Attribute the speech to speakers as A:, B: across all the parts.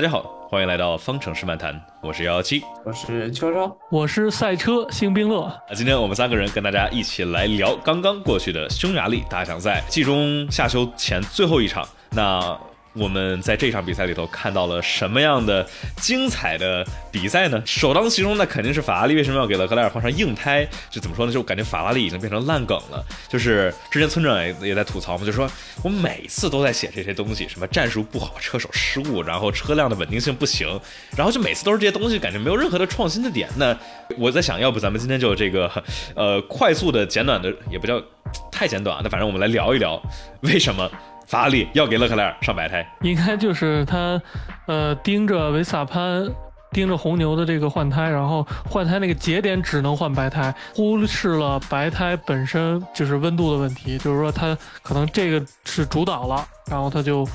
A: 大家好，欢迎来到方程式漫谈，我是幺幺七，
B: 我是秋秋，
C: 我是赛车星冰乐。
A: 那今天我们三个人跟大家一起来聊刚刚过去的匈牙利大奖赛季中夏休前最后一场。那我们在这场比赛里头看到了什么样的精彩的比赛呢？首当其冲，那肯定是法拉利为什么要给勒克莱尔换上硬胎？就怎么说呢？就感觉法拉利已经变成烂梗了。就是之前村长也也在吐槽嘛，就说我每次都在写这些东西，什么战术不好，车手失误，然后车辆的稳定性不行，然后就每次都是这些东西，感觉没有任何的创新的点。那我在想，要不咱们今天就这个呃快速的简短的，也不叫太简短，那反正我们来聊一聊为什么。法拉利要给勒克莱尔上白胎，
C: 应该就是他，呃，盯着维萨潘，盯着红牛的这个换胎，然后换胎那个节点只能换白胎，忽视了白胎本身就是温度的问题，就是说它可能这个是主导了，然后他就。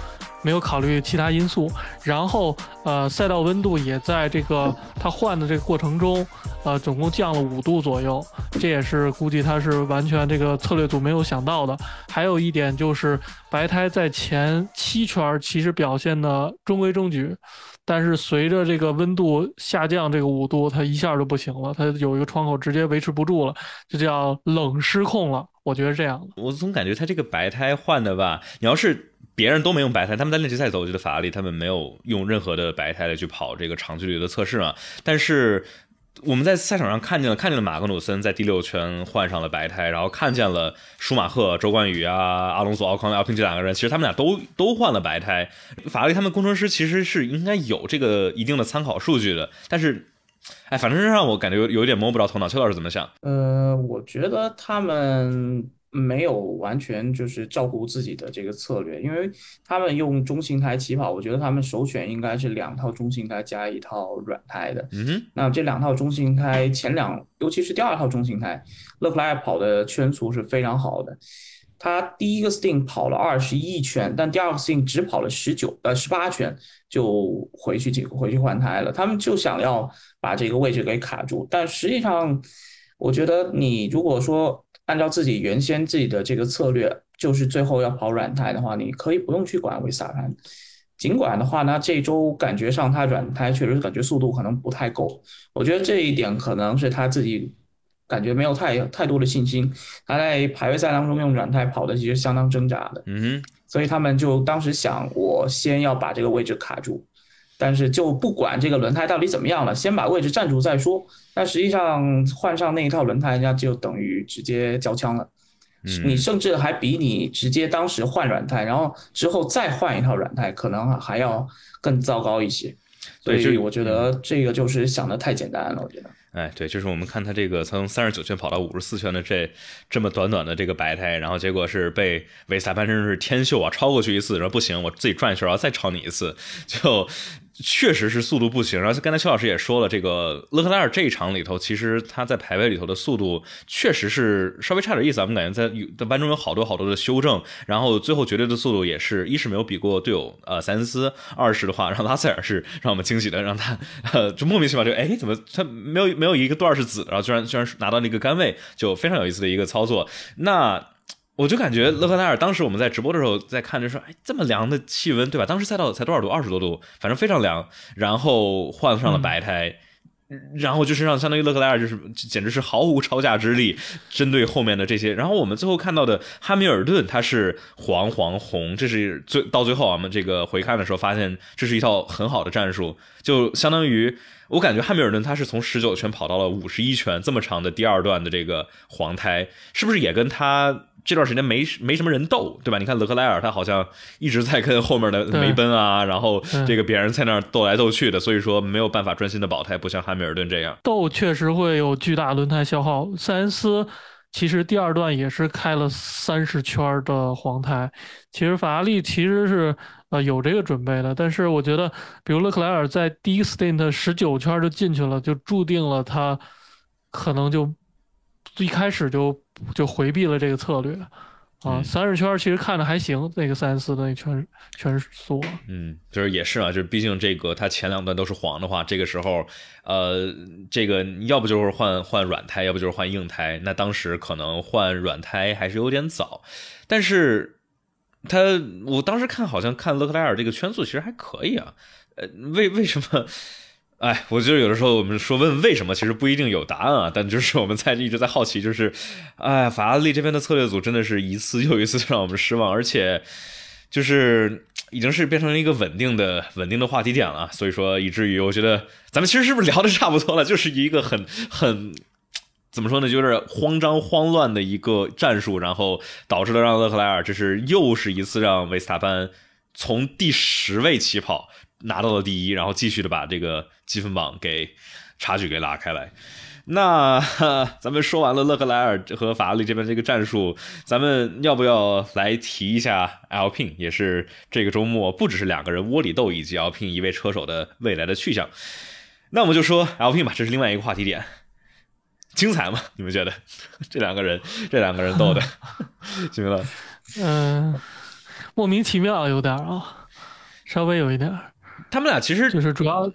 C: 没有考虑其他因素，然后呃，赛道温度也在这个他换的这个过程中，呃，总共降了五度左右，这也是估计他是完全这个策略组没有想到的。还有一点就是白胎在前七圈其实表现的中规中矩，但是随着这个温度下降这个五度，它一下就不行了，它有一个窗口直接维持不住了，就叫冷失控了。我觉得这样
A: 我总感觉它这个白胎换的吧，你要是。别人都没用白胎，他们在练习赛走，我觉得法拉利他们没有用任何的白胎来去跑这个长距离的测试嘛。但是我们在赛场上看见了，看见了马格努森在第六圈换上了白胎，然后看见了舒马赫、周冠宇啊、阿隆索、奥康、奥平这两个人，其实他们俩都都换了白胎。法拉利他们工程师其实是应该有这个一定的参考数据的，但是，哎，反正是让我感觉有有一点摸不着头脑。邱老师怎么想？
B: 呃，我觉得他们。没有完全就是照顾自己的这个策略，因为他们用中型胎起跑，我觉得他们首选应该是两套中型胎加一套软胎的。
A: 嗯，
B: 那这两套中型胎前两，尤其是第二套中型胎，勒克莱尔跑的圈速是非常好的。他第一个 sting 跑了二十一圈，但第二个 sting 只跑了十九呃十八圈就回去回去换胎了。他们就想要把这个位置给卡住，但实际上，我觉得你如果说。按照自己原先自己的这个策略，就是最后要跑软胎的话，你可以不用去管维萨潘。尽管的话呢，这周感觉上他软胎确实感觉速度可能不太够。我觉得这一点可能是他自己感觉没有太太多的信心。他在排位赛当中用软胎跑的其实相当挣扎的。
A: 嗯，
B: 所以他们就当时想，我先要把这个位置卡住。但是就不管这个轮胎到底怎么样了，先把位置占住再说。但实际上换上那一套轮胎，那就等于直接交枪了。你甚至还比你直接当时换软胎，然后之后再换一套软胎，可能还要更糟糕一些。所以我觉得这个就是想的太简单了。我觉得，
A: 哎，对，就是我们看他这个从三十九圈跑到五十四圈的这这么短短的这个白胎，然后结果是被维斯塔潘真是天秀啊，超过去一次，然后不行，我自己转一圈，然后再超你一次，就。确实是速度不行，然后刚才邱老师也说了，这个勒克莱尔这一场里头，其实他在排位里头的速度确实是稍微差点意思。我们感觉在在班中有好多好多的修正，然后最后绝对的速度也是一是没有比过队友呃塞恩斯，二是的话让拉塞尔是让我们惊喜的，让他呃就莫名其妙就哎怎么他没有没有一个段是紫，然后居然居然拿到那个杆位，就非常有意思的一个操作。那。我就感觉勒克莱尔当时我们在直播的时候在看着说，哎，这么凉的气温，对吧？当时赛道才多少度？二十多度，反正非常凉。然后换上了白胎，然后就是让相当于勒克莱尔就是简直是毫无超架之力，针对后面的这些。然后我们最后看到的汉密尔顿，他是黄黄红，这是最到最后我们这个回看的时候发现，这是一套很好的战术，就相当于我感觉汉密尔顿他是从十九圈跑到了五十一圈，这么长的第二段的这个黄胎，是不是也跟他？这段时间没没什么人斗，对吧？你看勒克莱尔，他好像一直在跟后面的梅奔啊，然后这个别人在那儿斗来斗去的，所以说没有办法专心的保胎，不像汉密尔顿这样
C: 斗，确实会有巨大轮胎消耗。塞恩斯其实第二段也是开了三十圈的黄胎，其实法拉利其实是呃有这个准备的，但是我觉得，比如勒克莱尔在第一 stint 十九圈就进去了，就注定了他可能就一开始就。就回避了这个策略，啊，三十圈其实看着还行，那个三四的那圈圈速，
A: 嗯，就是也是啊，就是毕竟这个它前两段都是黄的话，这个时候，呃，这个要不就是换换软胎，要不就是换硬胎，那当时可能换软胎还是有点早，但是他我当时看好像看勒克莱尔这个圈速其实还可以啊。呃，为为什么？哎，我觉得有的时候我们说问为什么，其实不一定有答案啊。但就是我们在一直在好奇，就是，哎，法拉利这边的策略组真的是一次又一次让我们失望，而且就是已经是变成一个稳定的稳定的话题点了。所以说，以至于我觉得咱们其实是不是聊的差不多了？就是一个很很怎么说呢，就是慌张慌乱的一个战术，然后导致了让勒克莱尔这是又是一次让维斯塔潘从第十位起跑。拿到了第一，然后继续的把这个积分榜给差距给拉开来。那咱们说完了勒克莱尔和法拉利这边这个战术，咱们要不要来提一下 Alpine？也是这个周末不只是两个人窝里斗，以及 Alpine 一位车手的未来的去向。那我们就说 Alpine 吧，这是另外一个话题点，精彩吗？你们觉得这两个人这两个人斗的，行了？
C: 嗯，莫名其妙有点啊，稍微有一点。
A: 他们俩其实
C: 就是主要，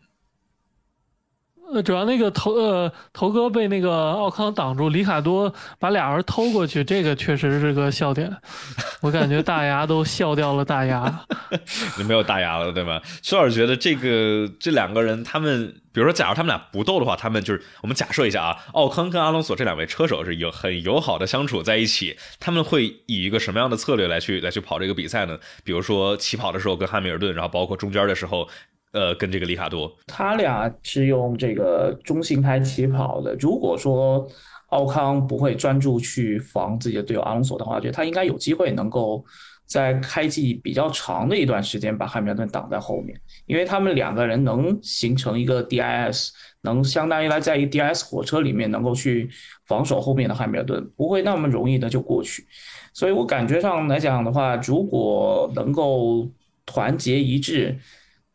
C: 呃，主要那个头呃头哥被那个奥康挡住，里卡多把俩人偷过去，这个确实是个笑点，我感觉大牙都笑掉了大牙。
A: 你没有大牙了对吧？薛老师觉得这个这两个人，他们比如说，假如他们俩不斗的话，他们就是我们假设一下啊，奥康跟阿隆索这两位车手是有很友好的相处在一起，他们会以一个什么样的策略来去来去跑这个比赛呢？比如说起跑的时候跟汉密尔顿，然后包括中间的时候。呃，跟这个里卡多，
B: 他俩是用这个中型胎起跑的。如果说奥康不会专注去防自己的队友阿隆索的话，我觉得他应该有机会能够在开季比较长的一段时间把汉密尔顿挡在后面，因为他们两个人能形成一个 DIS，能相当于来在一 DIS 火车里面能够去防守后面的汉密尔顿，不会那么容易的就过去。所以我感觉上来讲的话，如果能够团结一致。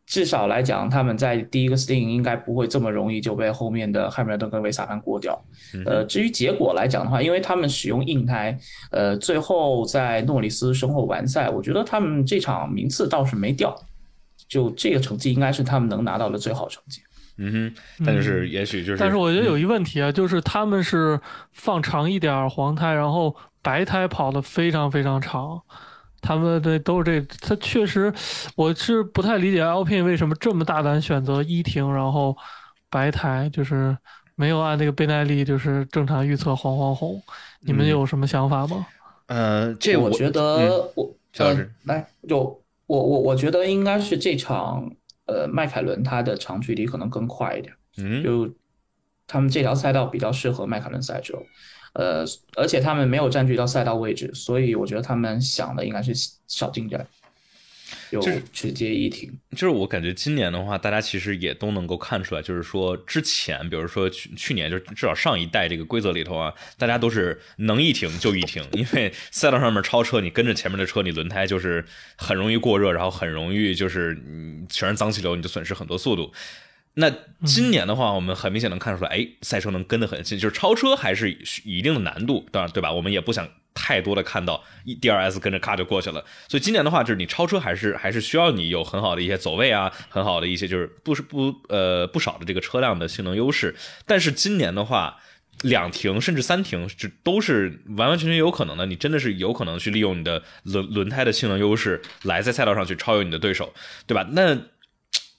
B: 至少来讲，他们在第一个 sting 应该不会这么容易就被后面的汉密尔顿跟维萨潘过掉。呃，至于结果来讲的话，因为他们使用硬胎，呃，最后在诺里斯身后完赛，我觉得他们这场名次倒是没掉，就这个成绩应该是他们能拿到的最好成绩。
A: 嗯哼，但是也许就是，
C: 但是我觉得有一问题啊，就是他们是放长一点黄胎，然后白胎跑的非常非常长。他们的都是这，他确实，我是不太理解 Alpine 为什么这么大胆选择一停，然后白台，就是没有按那个倍耐力，就是正常预测黄黄红。你们有什么想法吗？
A: 呃，这
B: 我觉得我呃，来就我我我觉得应该是这场呃迈凯伦它的长距离可能更快一点，
A: 嗯，
B: 就他们这条赛道比较适合迈凯伦赛车。呃，而且他们没有占据到赛道位置，所以我觉得他们想的应该是少进站，就直接一停。
A: 就是我感觉今年的话，大家其实也都能够看出来，就是说之前，比如说去去年，就至少上一代这个规则里头啊，大家都是能一停就一停，因为赛道上面超车，你跟着前面的车，你轮胎就是很容易过热，然后很容易就是嗯全是脏气流，你就损失很多速度。那今年的话，我们很明显能看出来，哎，赛车能跟得很近，就是超车还是一定的难度，当然对吧？我们也不想太多的看到 D R S 跟着咔就过去了，所以今年的话，就是你超车还是还是需要你有很好的一些走位啊，很好的一些就是不是不呃不少的这个车辆的性能优势。但是今年的话，两停甚至三停，这都是完完全全有可能的，你真的是有可能去利用你的轮轮胎的性能优势来在赛道上去超越你的对手，对吧？那。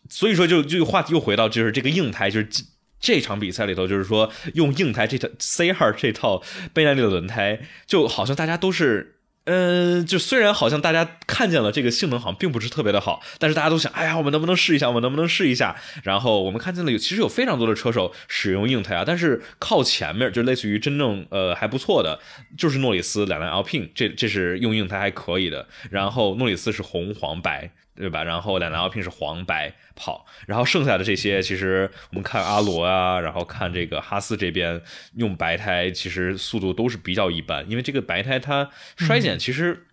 A: 所以说，就就话题又回到，就是这个硬胎，就是这场比赛里头，就是说用硬胎这套 C 二这套倍耐力的轮胎，就好像大家都是，嗯，就虽然好像大家看见了这个性能好像并不是特别的好，但是大家都想，哎呀，我们能不能试一下？我们能不能试一下？然后我们看见了有，其实有非常多的车手使用硬胎啊，但是靠前面就类似于真正呃还不错的，就是诺里斯两辆 Alpine，这这是用硬胎还可以的。然后诺里斯是红黄白。对吧？然后两辆 Alpine 是黄白跑，然后剩下的这些，其实我们看阿罗啊，然后看这个哈斯这边用白胎，其实速度都是比较一般，因为这个白胎它衰减其实。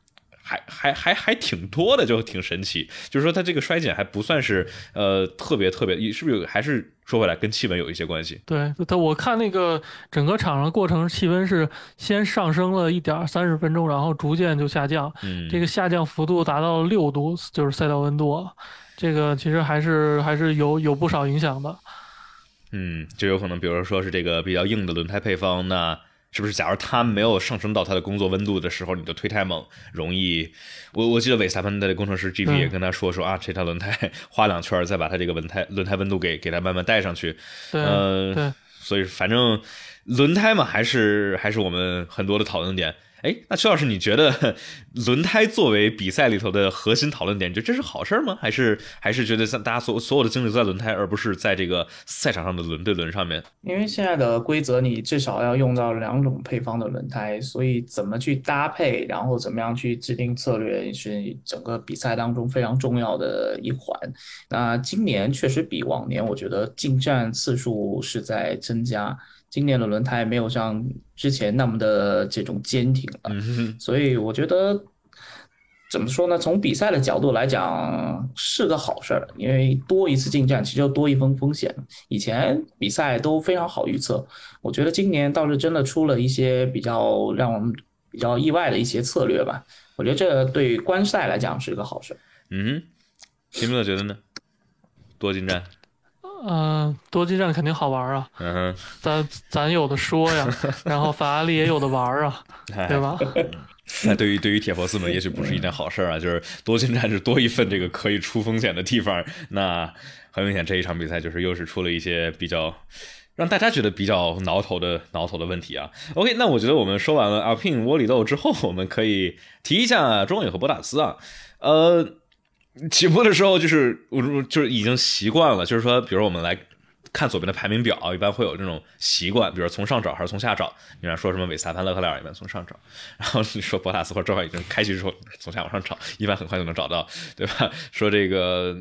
A: 还还还还挺多的，就挺神奇。就是说，它这个衰减还不算是呃特别特别，是不是有？还是说回来跟气温有一些关系？
C: 对，但我看那个整个场上过程，气温是先上升了一点三十分钟，然后逐渐就下降。
A: 嗯，
C: 这个下降幅度达到了六度，就是赛道温度。这个其实还是还是有有不少影响的。
A: 嗯，就有可能，比如说是这个比较硬的轮胎配方，那。是不是？假如它没有上升到它的工作温度的时候，你就推太猛，容易。我我记得韦萨潘的工程师 GP 也跟他说说啊，这套轮胎 花两圈，再把它这个轮胎轮胎温度给给它慢慢带上去。
C: 对
A: 呃，
C: 对，
A: 所以反正轮胎嘛，还是还是我们很多的讨论点。哎，那邱老师，你觉得 轮胎作为比赛里头的核心讨论点，你觉得这是好事吗？还是还是觉得像大家所所有的精力都在轮胎，而不是在这个赛场上的轮对轮上面？
B: 因为现在的规则，你至少要用到两种配方的轮胎，所以怎么去搭配，然后怎么样去制定策略，是整个比赛当中非常重要的一环。那今年确实比往年，我觉得进站次数是在增加。今年的轮胎没有像之前那么的这种坚挺了，
A: 嗯
B: 所以我觉得怎么说呢？从比赛的角度来讲是个好事儿，因为多一次进站其实就多一分风险。以前比赛都非常好预测，我觉得今年倒是真的出了一些比较让我们比较意外的一些策略吧。我觉得这对观赛来讲是个好事儿。
A: 嗯，秦明乐觉得呢？多进站，
C: 嗯、多基站肯定好玩啊，
A: 嗯哼，
C: 咱咱有的说呀，然后法拉利也有的玩啊，
A: 哎
C: 对吧？
A: 那对于对于铁佛寺们，也许不是一件好事儿啊，就是多进站是多一份这个可以出风险的地方。那很明显，这一场比赛就是又是出了一些比较让大家觉得比较挠头的挠头的问题啊。OK，那我觉得我们说完了阿聘窝里斗之后，我们可以提一下中野和博塔斯啊，呃。起步的时候就是我就是已经习惯了，就是说，比如我们来看左边的排名表，一般会有这种习惯，比如从上找还是从下找。你看说什么韦斯塔潘、勒克莱尔一般从上找，然后你说博塔斯或者正好已经开局之后从下往上找，一般很快就能找到，对吧？说这个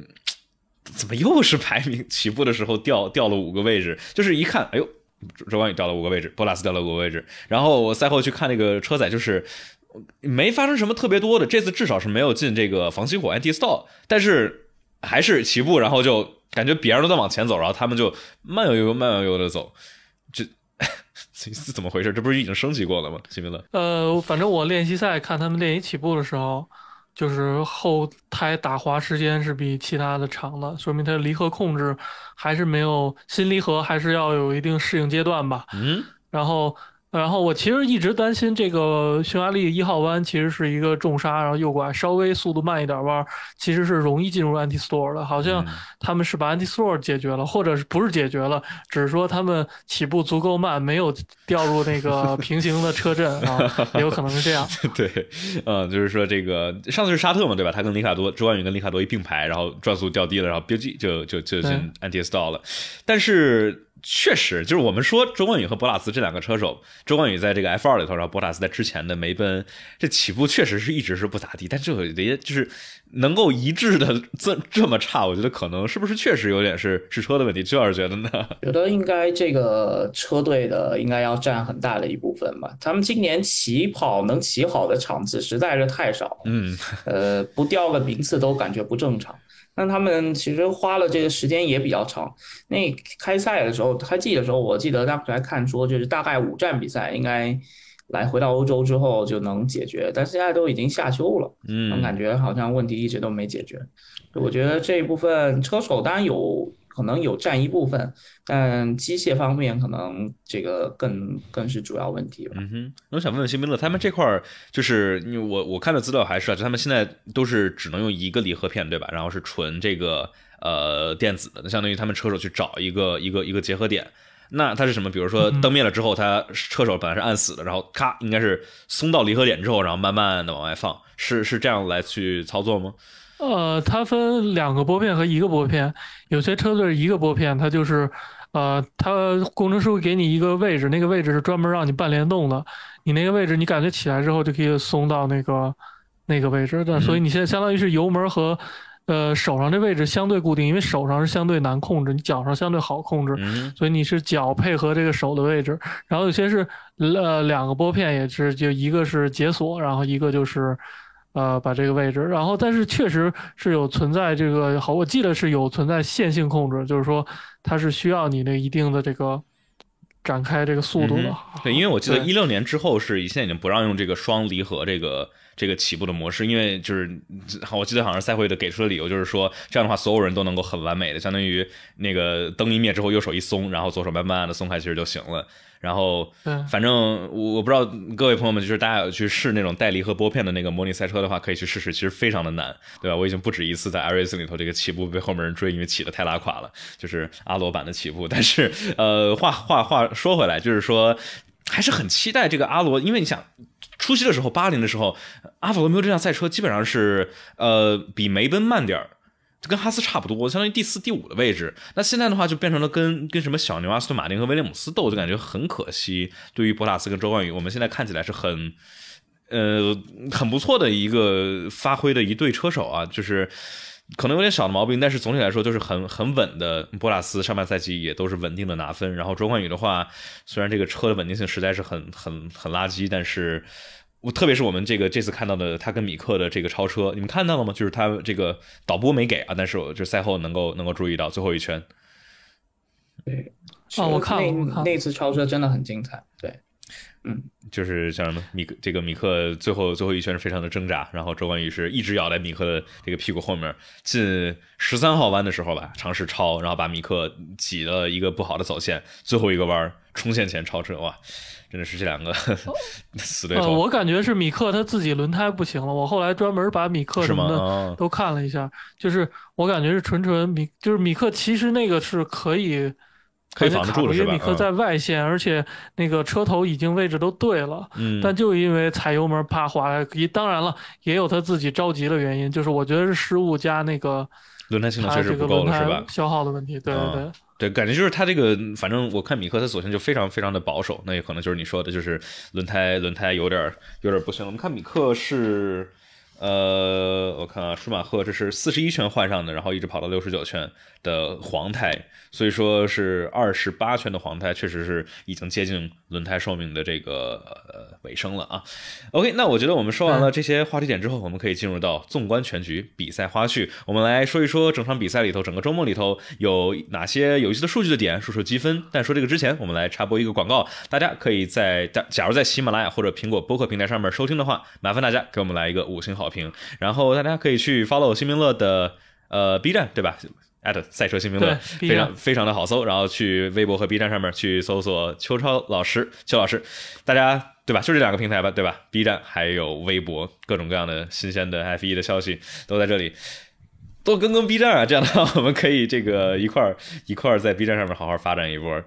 A: 怎么又是排名起步的时候掉掉了五个位置，就是一看，哎呦，周冠宇掉了五个位置，博塔斯掉了五个位置，然后我赛后去看那个车载，就是。没发生什么特别多的，这次至少是没有进这个防熄火 anti stall，但是还是起步，然后就感觉别人都在往前走，然后他们就慢悠悠、慢悠悠的走，这这怎么回事？这不是已经升级过了吗？西米勒，
C: 呃，反正我练习赛看他们练习起步的时候，就是后胎打滑时间是比其他的长的，说明它离合控制还是没有新离合，还是要有一定适应阶段吧。
A: 嗯，
C: 然后。然后我其实一直担心这个匈牙利一号弯其实是一个重刹，然后右拐稍微速度慢一点弯，其实是容易进入 anti store 的。好像他们是把 anti store 解决了，或者是不是解决了，只是说他们起步足够慢，没有掉入那个 平行的车阵啊，也有可能是这样。
A: 对，嗯，就是说这个上次是沙特嘛，对吧？他跟里卡多周冠宇跟里卡多一并排，然后转速掉低了，然后标记就就就进 anti store 了，但是。确实，就是我们说周冠宇和博塔斯这两个车手，周冠宇在这个 F 二里头，然后博塔斯在之前的梅奔，这起步确实是一直是不咋地，但这个也就是能够一致的这这么差，我觉得可能是不是确实有点是是车的问题？周老师觉得呢？
B: 觉得应该这个车队的应该要占很大的一部分吧。他们今年起跑能起好的场次实在是太少，
A: 嗯，
B: 呃，不掉个名次都感觉不正常。那他们其实花了这个时间也比较长。那开赛的时候，开季的时候，我记得当时还看说，就是大概五站比赛应该来回到欧洲之后就能解决，但现在都已经夏秋了，
A: 嗯，
B: 感觉好像问题一直都没解决。我觉得这一部分车手当然有可能有占一部分，但机械方面可能这个更更是主要问题吧。
A: 嗯哼，我想问问新兵乐，他们这块儿就是我我看的资料还是啊，就他们现在都是只能用一个离合片对吧？然后是纯这个呃电子的，那相当于他们车手去找一个一个一个结合点。那它是什么？比如说灯灭了之后，它车手本来是按死的，然后咔，应该是松到离合点之后，然后慢慢的往外放，是是这样来去操作吗？
C: 呃，它分两个拨片和一个拨片，有些车队一个拨片，它就是，呃，它工程师会给你一个位置，那个位置是专门让你半联动的，你那个位置你感觉起来之后就可以松到那个那个位置的，所以你现在相当于是油门和。呃，手上这位置相对固定，因为手上是相对难控制，你脚上相对好控制，所以你是脚配合这个手的位置。然后有些是呃两个拨片也是，就一个是解锁，然后一个就是呃把这个位置。然后但是确实是有存在这个好，我记得是有存在线性控制，就是说它是需要你那一定的这个展开这个速度的。
A: 对，因为我记得一六年之后是现在已经不让用这个双离合这个。这个起步的模式，因为就是我记得好像赛会的给出的理由就是说，这样的话所有人都能够很完美的，相当于那个灯一灭之后，右手一松，然后左手慢慢的松开，其实就行了。然后，反正我我不知道各位朋友们，就是大家有去试那种带离合拨片的那个模拟赛车的话，可以去试试，其实非常的难，对吧？我已经不止一次在 iRacing 里头这个起步被后面人追，因为起的太拉垮了，就是阿罗版的起步。但是，呃，话话话说回来，就是说还是很期待这个阿罗，因为你想初期的时候，八零的时候，阿法罗密欧这辆赛车基本上是呃比梅奔慢点儿。就跟哈斯差不多，相当于第四、第五的位置。那现在的话，就变成了跟跟什么小牛、阿斯顿马丁和威廉姆斯斗，就感觉很可惜。对于博塔斯跟周冠宇，我们现在看起来是很，呃，很不错的一个发挥的一对车手啊，就是可能有点小的毛病，但是总体来说就是很很稳的。博拉斯上半赛季也都是稳定的拿分，然后周冠宇的话，虽然这个车的稳定性实在是很很很垃圾，但是。我特别是我们这个这次看到的他跟米克的这个超车，你们看到了吗？就是他这个导播没给啊，但是我就赛后能够能够注意到最后一圈。
B: 对，
C: 啊，我看
B: 了那次超车真的很精彩。对，嗯，
A: 就是像什么米克这个米克最后最后一圈是非常的挣扎，然后周冠宇是一直咬在米克的这个屁股后面，进十三号弯的时候吧，尝试超，然后把米克挤了一个不好的走线，最后一个弯冲线前超车，哇！真的是这两个 死对头。
C: 我感觉是米克他自己轮胎不行了。我后来专门把米克什么的都看了一下，就是我感觉是纯纯米，就是米克其实那个是可以
A: 可以防得住的，
C: 因为米克在外线，而且那个车头已经位置都对了。
A: 嗯。
C: 但就因为踩油门怕滑，一当然了，也有他自己着急的原因，就是我觉得是失误加那个
A: 轮胎性能确实不够了，是吧？
C: 消耗的问题，对对对。
A: 对，感觉就是他这个，反正我看米克他索性就非常非常的保守，那也可能就是你说的，就是轮胎轮胎有点有点不行。我们看米克是，呃，我看啊，舒马赫这是四十一圈换上的，然后一直跑到六十九圈的黄胎。所以说是二十八圈的黄胎，确实是已经接近轮胎寿命的这个呃尾声了啊。OK，那我觉得我们说完了这些话题点之后，我们可以进入到纵观全局比赛花絮。我们来说一说整场比赛里头，整个周末里头有哪些有意思的数据的点，说说积分。但说这个之前，我们来插播一个广告，大家可以在假假如在喜马拉雅或者苹果播客平台上面收听的话，麻烦大家给我们来一个五星好评评。然后大家可以去 follow 新明乐的呃 B 站，对吧？艾特赛车新名乐，非常非常的好搜，然后去微博和 B 站上面去搜索邱超老师，邱老师，大家对吧？就这两个平台吧，对吧？B 站还有微博，各种各样的新鲜的 F 一的消息都在这里，多更更 B 站啊！这样的话，我们可以这个一块儿一块儿在 B 站上面好好发展一波。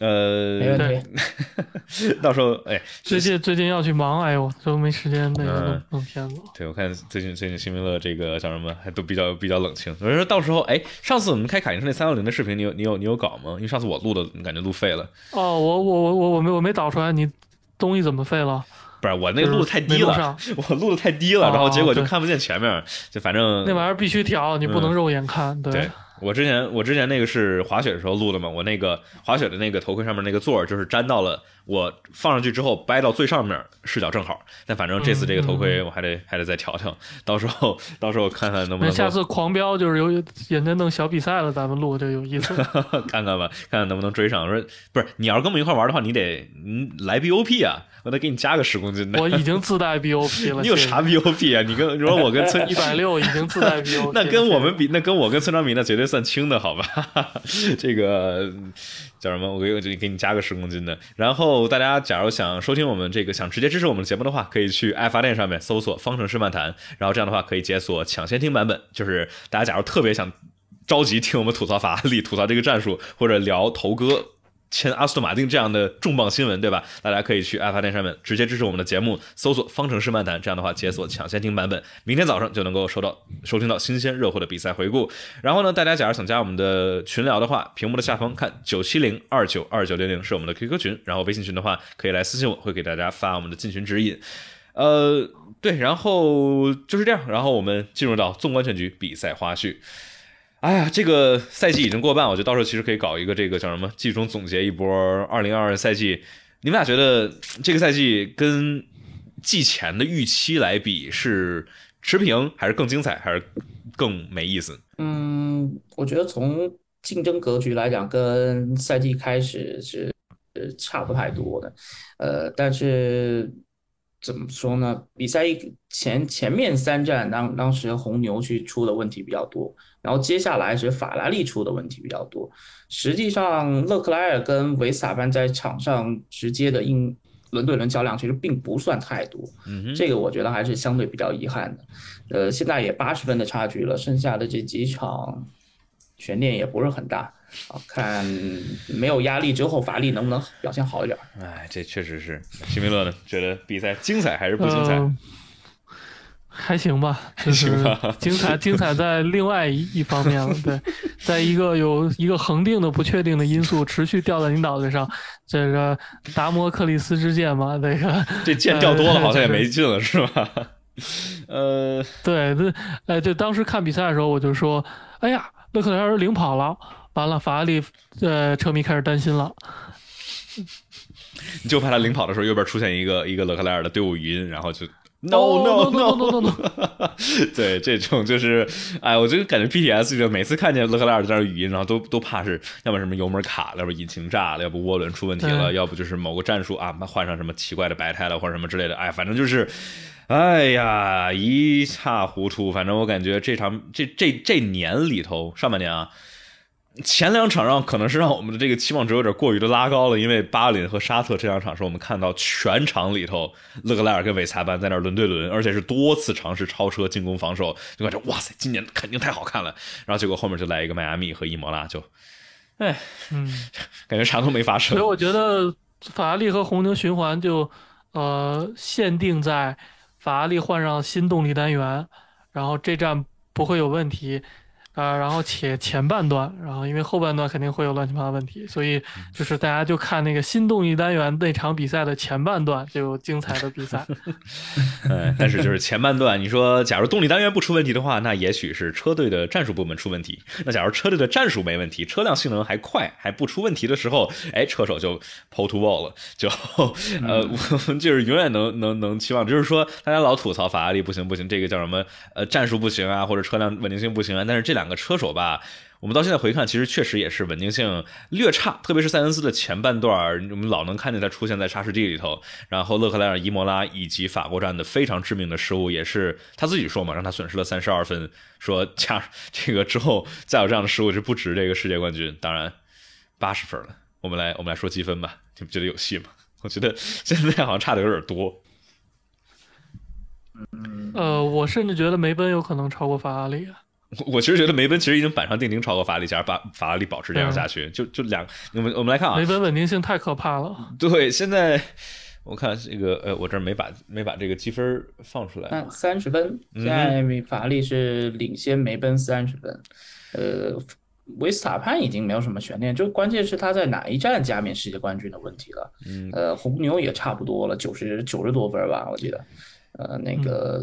A: 呃，
B: 没问
A: 题。到时候，哎，
C: 最近最近要去忙，哎呦，都没时间那个弄片子。
A: 对，我看最近最近新民乐这个叫什么，还都比较比较冷清。所以说到时候，哎，上次我们开卡丁车那三六零的视频，你有你有你有搞吗？因为上次我录的感觉录废了。
C: 哦，我我我我我没我没导出来，你东西怎么废了？
A: 不是我那录的太低了，我录的太低了，然后结果就看不见前面，就反正
C: 那玩意儿必须调，你不能肉眼看，
A: 对。我之前我之前那个是滑雪的时候录的嘛，我那个滑雪的那个头盔上面那个座儿就是粘到了，我放上去之后掰到最上面视角正好。但反正这次这个头盔我还得还得再调调，到时候到时候看看能不能。
C: 下次狂飙就是有人家弄小比赛了，咱们录就有意思。
A: 看看吧，看看能不能追上。说不是你要是跟我们一块玩的话，你得你来 BOP 啊。我再给你加个十公斤的。
C: 我已经自带 BOP 了。
A: 你有啥 BOP 啊？你跟你说我跟村
C: 一百六已经自带 BOP。
A: 那跟我们比，那跟我跟村长比，那绝对算轻的，好吧？这个叫什么？我给我给你加个十公斤的。然后大家假如想收听我们这个，想直接支持我们的节目的话，可以去爱发电上面搜索“方程式漫谈”，然后这样的话可以解锁抢先听版本。就是大家假如特别想着急听我们吐槽法拉利、吐槽这个战术，或者聊头哥。签阿斯顿马丁这样的重磅新闻，对吧？大家可以去爱发电上面直接支持我们的节目，搜索“方程式漫谈”，这样的话解锁抢先听版本，明天早上就能够收到收听到新鲜热乎的比赛回顾。然后呢，大家假如想加我们的群聊的话，屏幕的下方看九七零二九二九零零是我们的 QQ 群，然后微信群的话可以来私信我，会给大家发我们的进群指引。呃，对，然后就是这样，然后我们进入到纵观全局比赛花絮。哎呀，这个赛季已经过半，我觉得到时候其实可以搞一个这个叫什么季中总结一波二零二二赛季。你们俩觉得这个赛季跟季前的预期来比是持平，还是更精彩，还是更没意思？
B: 嗯，我觉得从竞争格局来讲，跟赛季开始是差不太多的。呃，但是怎么说呢？比赛一前前面三站当当时红牛去出的问题比较多，然后接下来是法拉利出的问题比较多。实际上，勒克莱尔跟维斯塔潘在场上直接的应轮对轮较量其实并不算太多，
A: 嗯
B: 这个我觉得还是相对比较遗憾的。呃，现在也八十分的差距了，剩下的这几场悬念也不是很大啊，看没有压力之后法力能不能表现好一点。
A: 哎，这确实是。徐明乐呢？觉得比赛精彩还是不精彩？
C: 呃还行吧，就是
A: 行吧
C: 精彩，精彩在另外一一方面了。对，在一个有一个恒定的不确定的因素持续掉在你脑袋上，这个达摩克里斯之剑嘛，这个
A: 这剑掉多了
C: 呃
A: 好像也没劲了，是吧？呃，
C: 对，这哎，对当时看比赛的时候，我就说，哎呀，勒克莱尔领跑了，完了，法拉利呃车迷开始担心了。
A: 你就怕他领跑的时候右边出现一个一个勒克莱尔的队伍语音，然后就 no
C: 哦
A: no
C: no no no no，
A: 对，这种就是，哎，我就感觉 BTS 就每次看见勒克莱尔在那语音，然后都都怕是要么什么油门卡了，要不引擎炸了，要不涡轮出问题了，要不就是某个战术啊换上什么奇怪的白胎了或者什么之类的，哎，反正就是，哎呀，一塌糊涂。反正我感觉这场这这这年里头上半年啊。前两场让可能是让我们的这个期望值有点过于的拉高了，因为巴林和沙特这两场是我们看到全场里头勒克莱尔跟韦萨班在那儿轮对轮，而且是多次尝试超车、进攻、防守，就感觉哇塞，今年肯定太好看了。然后结果后面就来一个迈阿密和伊摩拉，就
C: 嗯，
A: 感觉啥都没发生
C: 所以。我觉得法拉利和红牛循环就呃限定在法拉利换上新动力单元，然后这站不会有问题。啊、然后且前半段，然后因为后半段肯定会有乱七八糟问题，所以就是大家就看那个新动力单元那场比赛的前半段就有精彩的比赛。
A: 嗯，但是就是前半段，你说假如动力单元不出问题的话，那也许是车队的战术部门出问题。那假如车队的战术没问题，车辆性能还快，还不出问题的时候，哎，车手就 pole to wall 了，就呃，我们就是永远能能能期望，就是说大家老吐槽法拉利不行不行，这个叫什么呃战术不行啊，或者车辆稳定性不行啊，但是这两两个车手吧。我们到现在回看，其实确实也是稳定性略差，特别是塞恩斯的前半段，我们老能看见他出现在沙石地里头。然后勒克莱尔、伊摩拉以及法国站的非常致命的失误，也是他自己说嘛，让他损失了三十二分，说加这个之后再有这样的失误是不值这个世界冠军。当然，八十分了，我们来我们来说积分吧，你不觉得有戏吗？我觉得现在好像差的有点多。
C: 呃，我甚至觉得梅奔有可能超过法拉利。
A: 啊 我其实觉得梅奔其实已经板上钉钉超过法拉利，假如把法拉利保持这样下去，就就两，我们我们来看啊
C: 梅，奔稳定性太可怕了。
A: 对，现在我看这个呃，我这儿没把没把这个积分放出来，
B: 那三十分，
A: 嗯
B: 现在法拉利是领先梅奔三十分，呃，维斯塔潘已经没有什么悬念，就关键是他在哪一站加冕世界冠军的问题了。
A: 嗯
B: 呃，红牛也差不多了，九十九十多分吧，我记得，呃，那个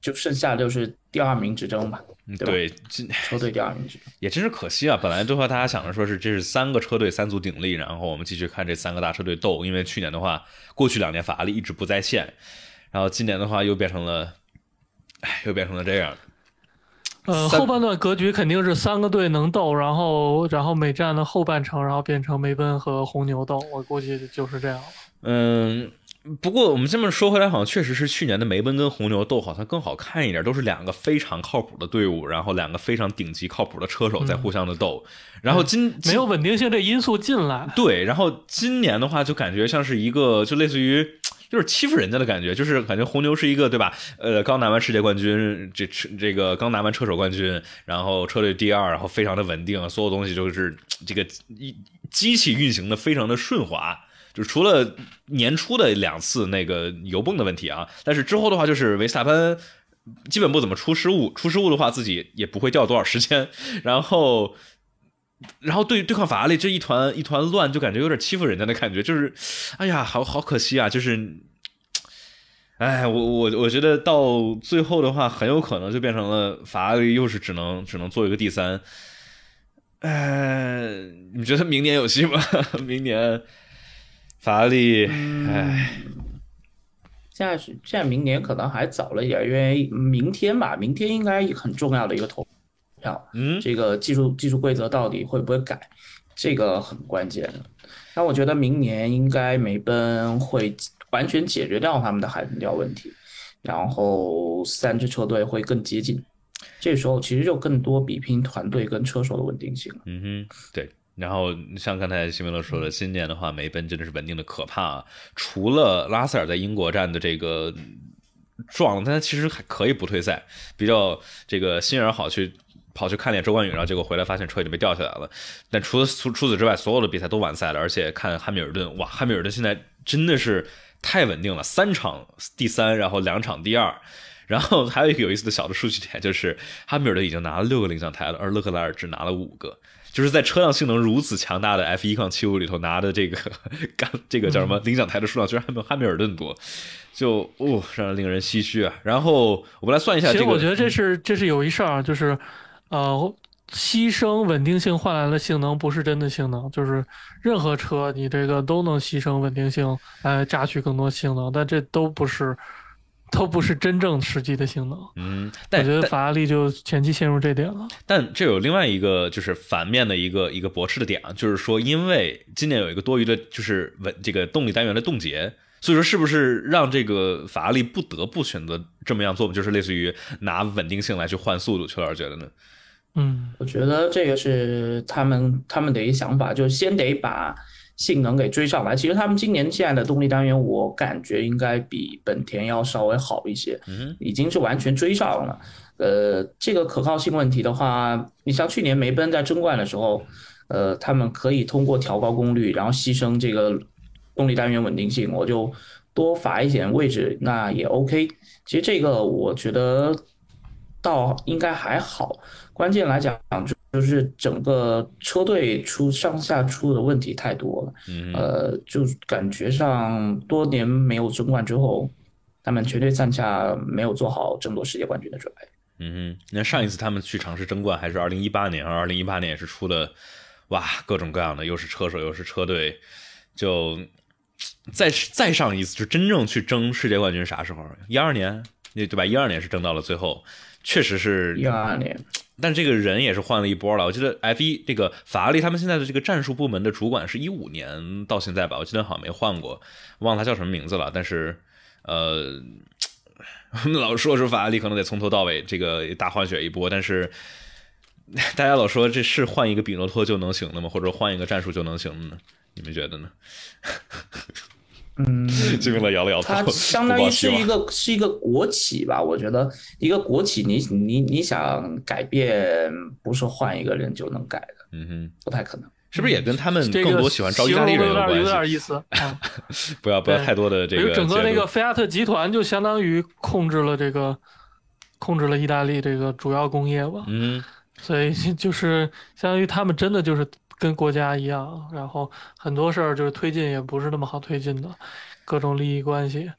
B: 就剩下就是第二名之争吧，对吧
A: 对，今
B: 车队第二名之争。
A: 也真是可惜啊！本来的话，大家想着说是这是三个车队三足鼎立，然后我们继续看这三个大车队斗。因为去年的话，过去两年法拉利一直不在线，然后今年的话又变成了，哎，又变成了这样。
C: 呃，后半段格局肯定是三个队能斗，然后然后每站的后半程，然后变成梅奔和红牛斗，我估计就是这样了。
A: 嗯，不过我们这么说回来，好像确实是去年的梅奔跟红牛斗好像更好看一点，都是两个非常靠谱的队伍，然后两个非常顶级靠谱的车手在互相的斗。然后今
C: 没有稳定性这因素进来，
A: 对，然后今年的话就感觉像是一个就类似于。就是欺负人家的感觉，就是感觉红牛是一个对吧？呃，刚拿完世界冠军，这车这个刚拿完车手冠军，然后车队第二，然后非常的稳定，所有东西就是这个一机器运行的非常的顺滑。就除了年初的两次那个油泵的问题啊，但是之后的话就是维斯塔潘基本不怎么出失误，出失误的话自己也不会掉多少时间，然后。然后对对抗法拉利这一团一团乱，就感觉有点欺负人家的感觉，就是，哎呀，好好可惜啊！就是，哎，我我我觉得到最后的话，很有可能就变成了法拉利又是只能只能做一个第三。哎，你觉得明年有戏吗？明年法拉利，哎，
B: 现在是现在明年可能还早了一点，因为明天吧，明天应该很重要的一个投票，
A: 嗯，
B: 这个技术技术规则到底会不会改，这个很关键。那我觉得明年应该梅奔会完全解决掉他们的海豚掉问题，然后三支车队会更接近。这时候其实就更多比拼团队跟车手的稳定性了。
A: 嗯哼，对。然后像刚才辛明乐说的，今年的话，梅奔真的是稳定的可怕。啊除了拉塞尔在英国站的这个撞了，但他其实还可以不退赛，比较这个心眼好，去跑去看脸周冠宇，然后结果回来发现车已经被掉下来了。但除了除除此之外，所有的比赛都完赛了。而且看汉密尔顿，哇，汉密尔顿现在真的是太稳定了，三场第三，然后两场第二。然后还有一个有意思的小的数据点，就是汉密尔顿已经拿了六个领奖台了，而勒克莱尔只拿了五个。就是在车辆性能如此强大的 F 一杠七五里头拿的这个 干这个叫什么领奖台的数量，居然还没有汉密尔顿多，就哦，让人令人唏嘘啊。然后我们来算一下，
C: 其实我觉得这是这是有一事儿，就是呃，牺牲稳定性换来的性能不是真的性能，就是任何车你这个都能牺牲稳定性来榨取更多性能，但这都不是。都不是真正实际的性能，
A: 嗯，
C: 我觉得法拉利就前期陷入这点了。
A: 但这有另外一个就是反面的一个一个驳斥的点啊，就是说，因为今年有一个多余的，就是稳这个动力单元的冻结，所以说是不是让这个法拉利不得不选择这么样做，就是类似于拿稳定性来去换速度？邱老师觉得呢？
C: 嗯，
B: 我觉得这个是他们他们的一个想法，就是先得把。性能给追上来，其实他们今年现在的动力单元，我感觉应该比本田要稍微好一些，已经是完全追上了。呃，这个可靠性问题的话，你像去年梅奔在争冠的时候，呃，他们可以通过调高功率，然后牺牲这个动力单元稳定性，我就多罚一点位置，那也 OK。其实这个我觉得倒应该还好，关键来讲就。就是整个车队出上下出的问题太多了，呃，就感觉上多年没有争冠之后，他们绝对上下没有做好争夺世界冠军的准备。
A: 嗯哼，那上一次他们去尝试争冠还是二零一八年，二零一八年也是出的，哇，各种各样的，又是车手又是车队，就再再上一次就真正去争世界冠军啥时候？一二年，那对吧？一二年是争到了最后，确实是。
B: 一二年。
A: 但这个人也是换了一波了。我记得 F 一这个法拉利他们现在的这个战术部门的主管是一五年到现在吧，我记得好像没换过，忘了他叫什么名字了。但是，呃，老说说法拉利可能得从头到尾这个大换血一波。但是 大家老说这是换一个比诺托就能行的吗？或者换一个战术就能行的呢？你们觉得呢？
B: 嗯，
A: 这边摇了摇头。
B: 它相当于是一个是一个国企吧？我觉得一个国企，你你你想改变，不是换一个人就能改的。
A: 嗯哼，
B: 不太可能。
A: 是不是也跟他们更多喜欢招意大利人有关
C: 系？有点意思。
A: 不要不要太多的这个。
C: 整个那个菲亚特集团就相当于控制了这个，控制了意大利这个主要工业吧。
A: 嗯。
C: 所以 就是相当于他们真的就是。跟国家一样，然后很多事儿就是推进也不是那么好推进的，各种利益关系。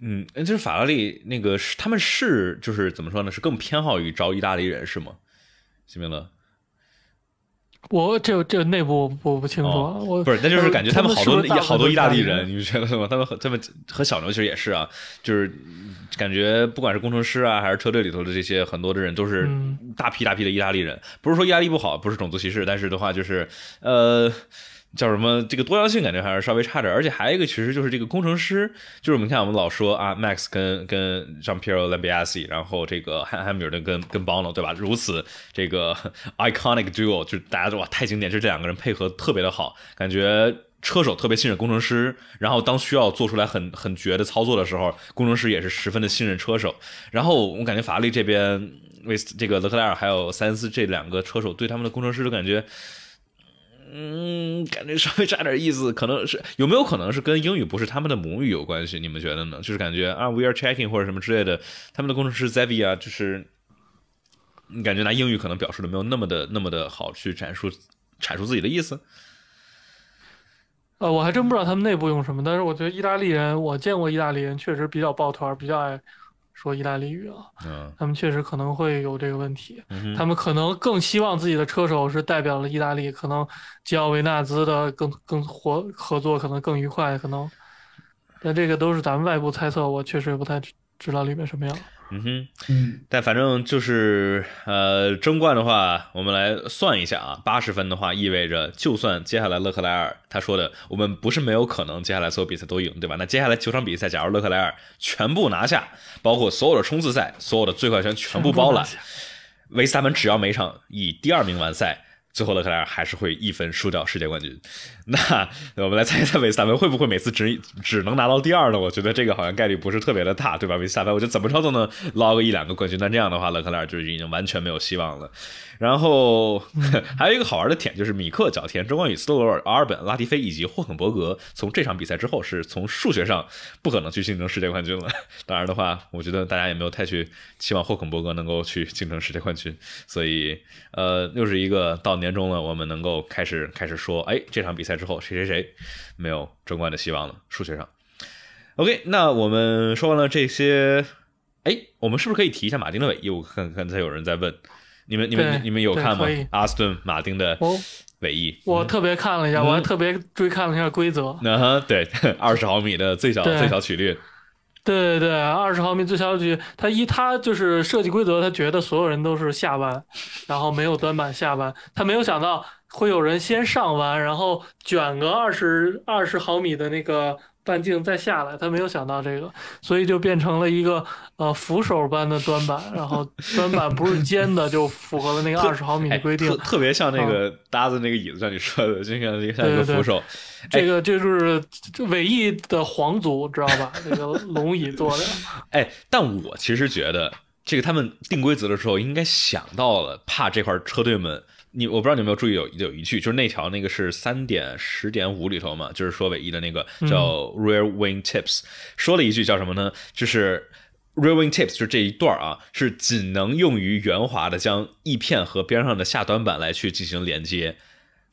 A: 嗯，就是法拉利那个他们是就是怎么说呢？是更偏好于招意大利人是吗？席明乐，
C: 我这这内部我不清楚，我
A: 不是，那就是感觉他们好多好多意大利
C: 人，
A: 你觉得吗？他们和他们和小牛其实也是啊，就是。感觉不管是工程师啊，还是车队里头的这些很多的人，都是大批大批的意大利人。不是说意大利不好，不是种族歧视，但是的话就是，呃，叫什么这个多样性感觉还是稍微差点。而且还有一个，其实就是这个工程师，就是我们看我们老说啊，Max 跟跟 Jean Pierre Lambiase，然后这个汉汉密尔顿跟跟 Bono，对吧？如此这个 iconic duo，就大家都哇太经典，就这两个人配合特别的好，感觉。车手特别信任工程师，然后当需要做出来很很绝的操作的时候，工程师也是十分的信任车手。然后我感觉法拉利这边为这个勒克莱尔还有塞恩斯这两个车手对他们的工程师都感觉，嗯，感觉稍微差点意思。可能是有没有可能是跟英语不是他们的母语有关系？你们觉得呢？就是感觉啊，we are checking 或者什么之类的，他们的工程师 Zavi 啊，就是你感觉拿英语可能表述的没有那么的那么的好去阐述阐述自己的意思。
C: 呃，我还真不知道他们内部用什么，但是我觉得意大利人，我见过意大利人确实比较抱团，比较爱说意大利语啊。
A: 嗯，
C: 他们确实可能会有这个问题，他们可能更希望自己的车手是代表了意大利，可能吉奥维纳兹的更更合合作可能更愉快，可能。但这个都是咱们外部猜测，我确实也不太知道里面什么样。
A: 嗯哼，
B: 嗯，
A: 但反正就是呃，争冠的话，我们来算一下啊，八十分的话，意味着就算接下来勒克莱尔他说的，我们不是没有可能接下来所有比赛都赢，对吧？那接下来九场比赛，假如勒克莱尔全部拿下，包括所有的冲刺赛、所有的最快圈全部包揽，维斯塔潘只要每场以第二名完赛。最后勒克莱尔还是会一分输掉世界冠军，那我们来猜一猜维斯塔潘会不会每次只只能拿到第二呢？我觉得这个好像概率不是特别的大，对吧？维斯塔潘我觉得怎么着都能捞个一两个冠军，那这样的话勒克莱尔就已经完全没有希望了。然后 还有一个好玩的点就是米克、角田、周冠宇、斯托罗尔、阿尔本、拉蒂菲以及霍肯伯格，从这场比赛之后是从数学上不可能去竞争世界冠军了。当然的话，我觉得大家也没有太去期望霍肯伯格能够去竞争世界冠军，所以呃，又是一个到年终了，我们能够开始开始说，哎，这场比赛之后谁谁谁没有争冠的希望了。数学上，OK，那我们说完了这些，哎，我们是不是可以提一下马丁的尾翼？我看看才有人在问。你们、你们、你们有看吗？阿斯顿马丁的尾翼，
C: 我特别看了一下，我还特别追看了一下规则。
A: 嗯哼，对，二十毫米的最小最小曲率。
C: 对对对，二十毫米最小曲，他一他就是设计规则，他觉得所有人都是下弯，然后没有短板下弯，他没有想到会有人先上弯，然后卷个二十二十毫米的那个。半径再下来，他没有想到这个，所以就变成了一个呃扶手般的端板，然后端板不是尖的，就符合了那个二十毫米的规定，
A: 特别像那个搭子那个椅子，像你说的，就像一个像一个扶手。
C: 这个就是尾翼的皇族，知道吧？那个龙椅做的。
A: 哎，但我其实觉得，这个他们定规则的时候应该想到了，怕这块车队们。你我不知道你有没有注意有有一句，就是那条那个是三点十点五里头嘛，就是说尾翼的那个叫 rear wing tips，说了一句叫什么呢？就是 rear wing tips，就这一段啊，是仅能用于圆滑的将翼片和边上的下端板来去进行连接。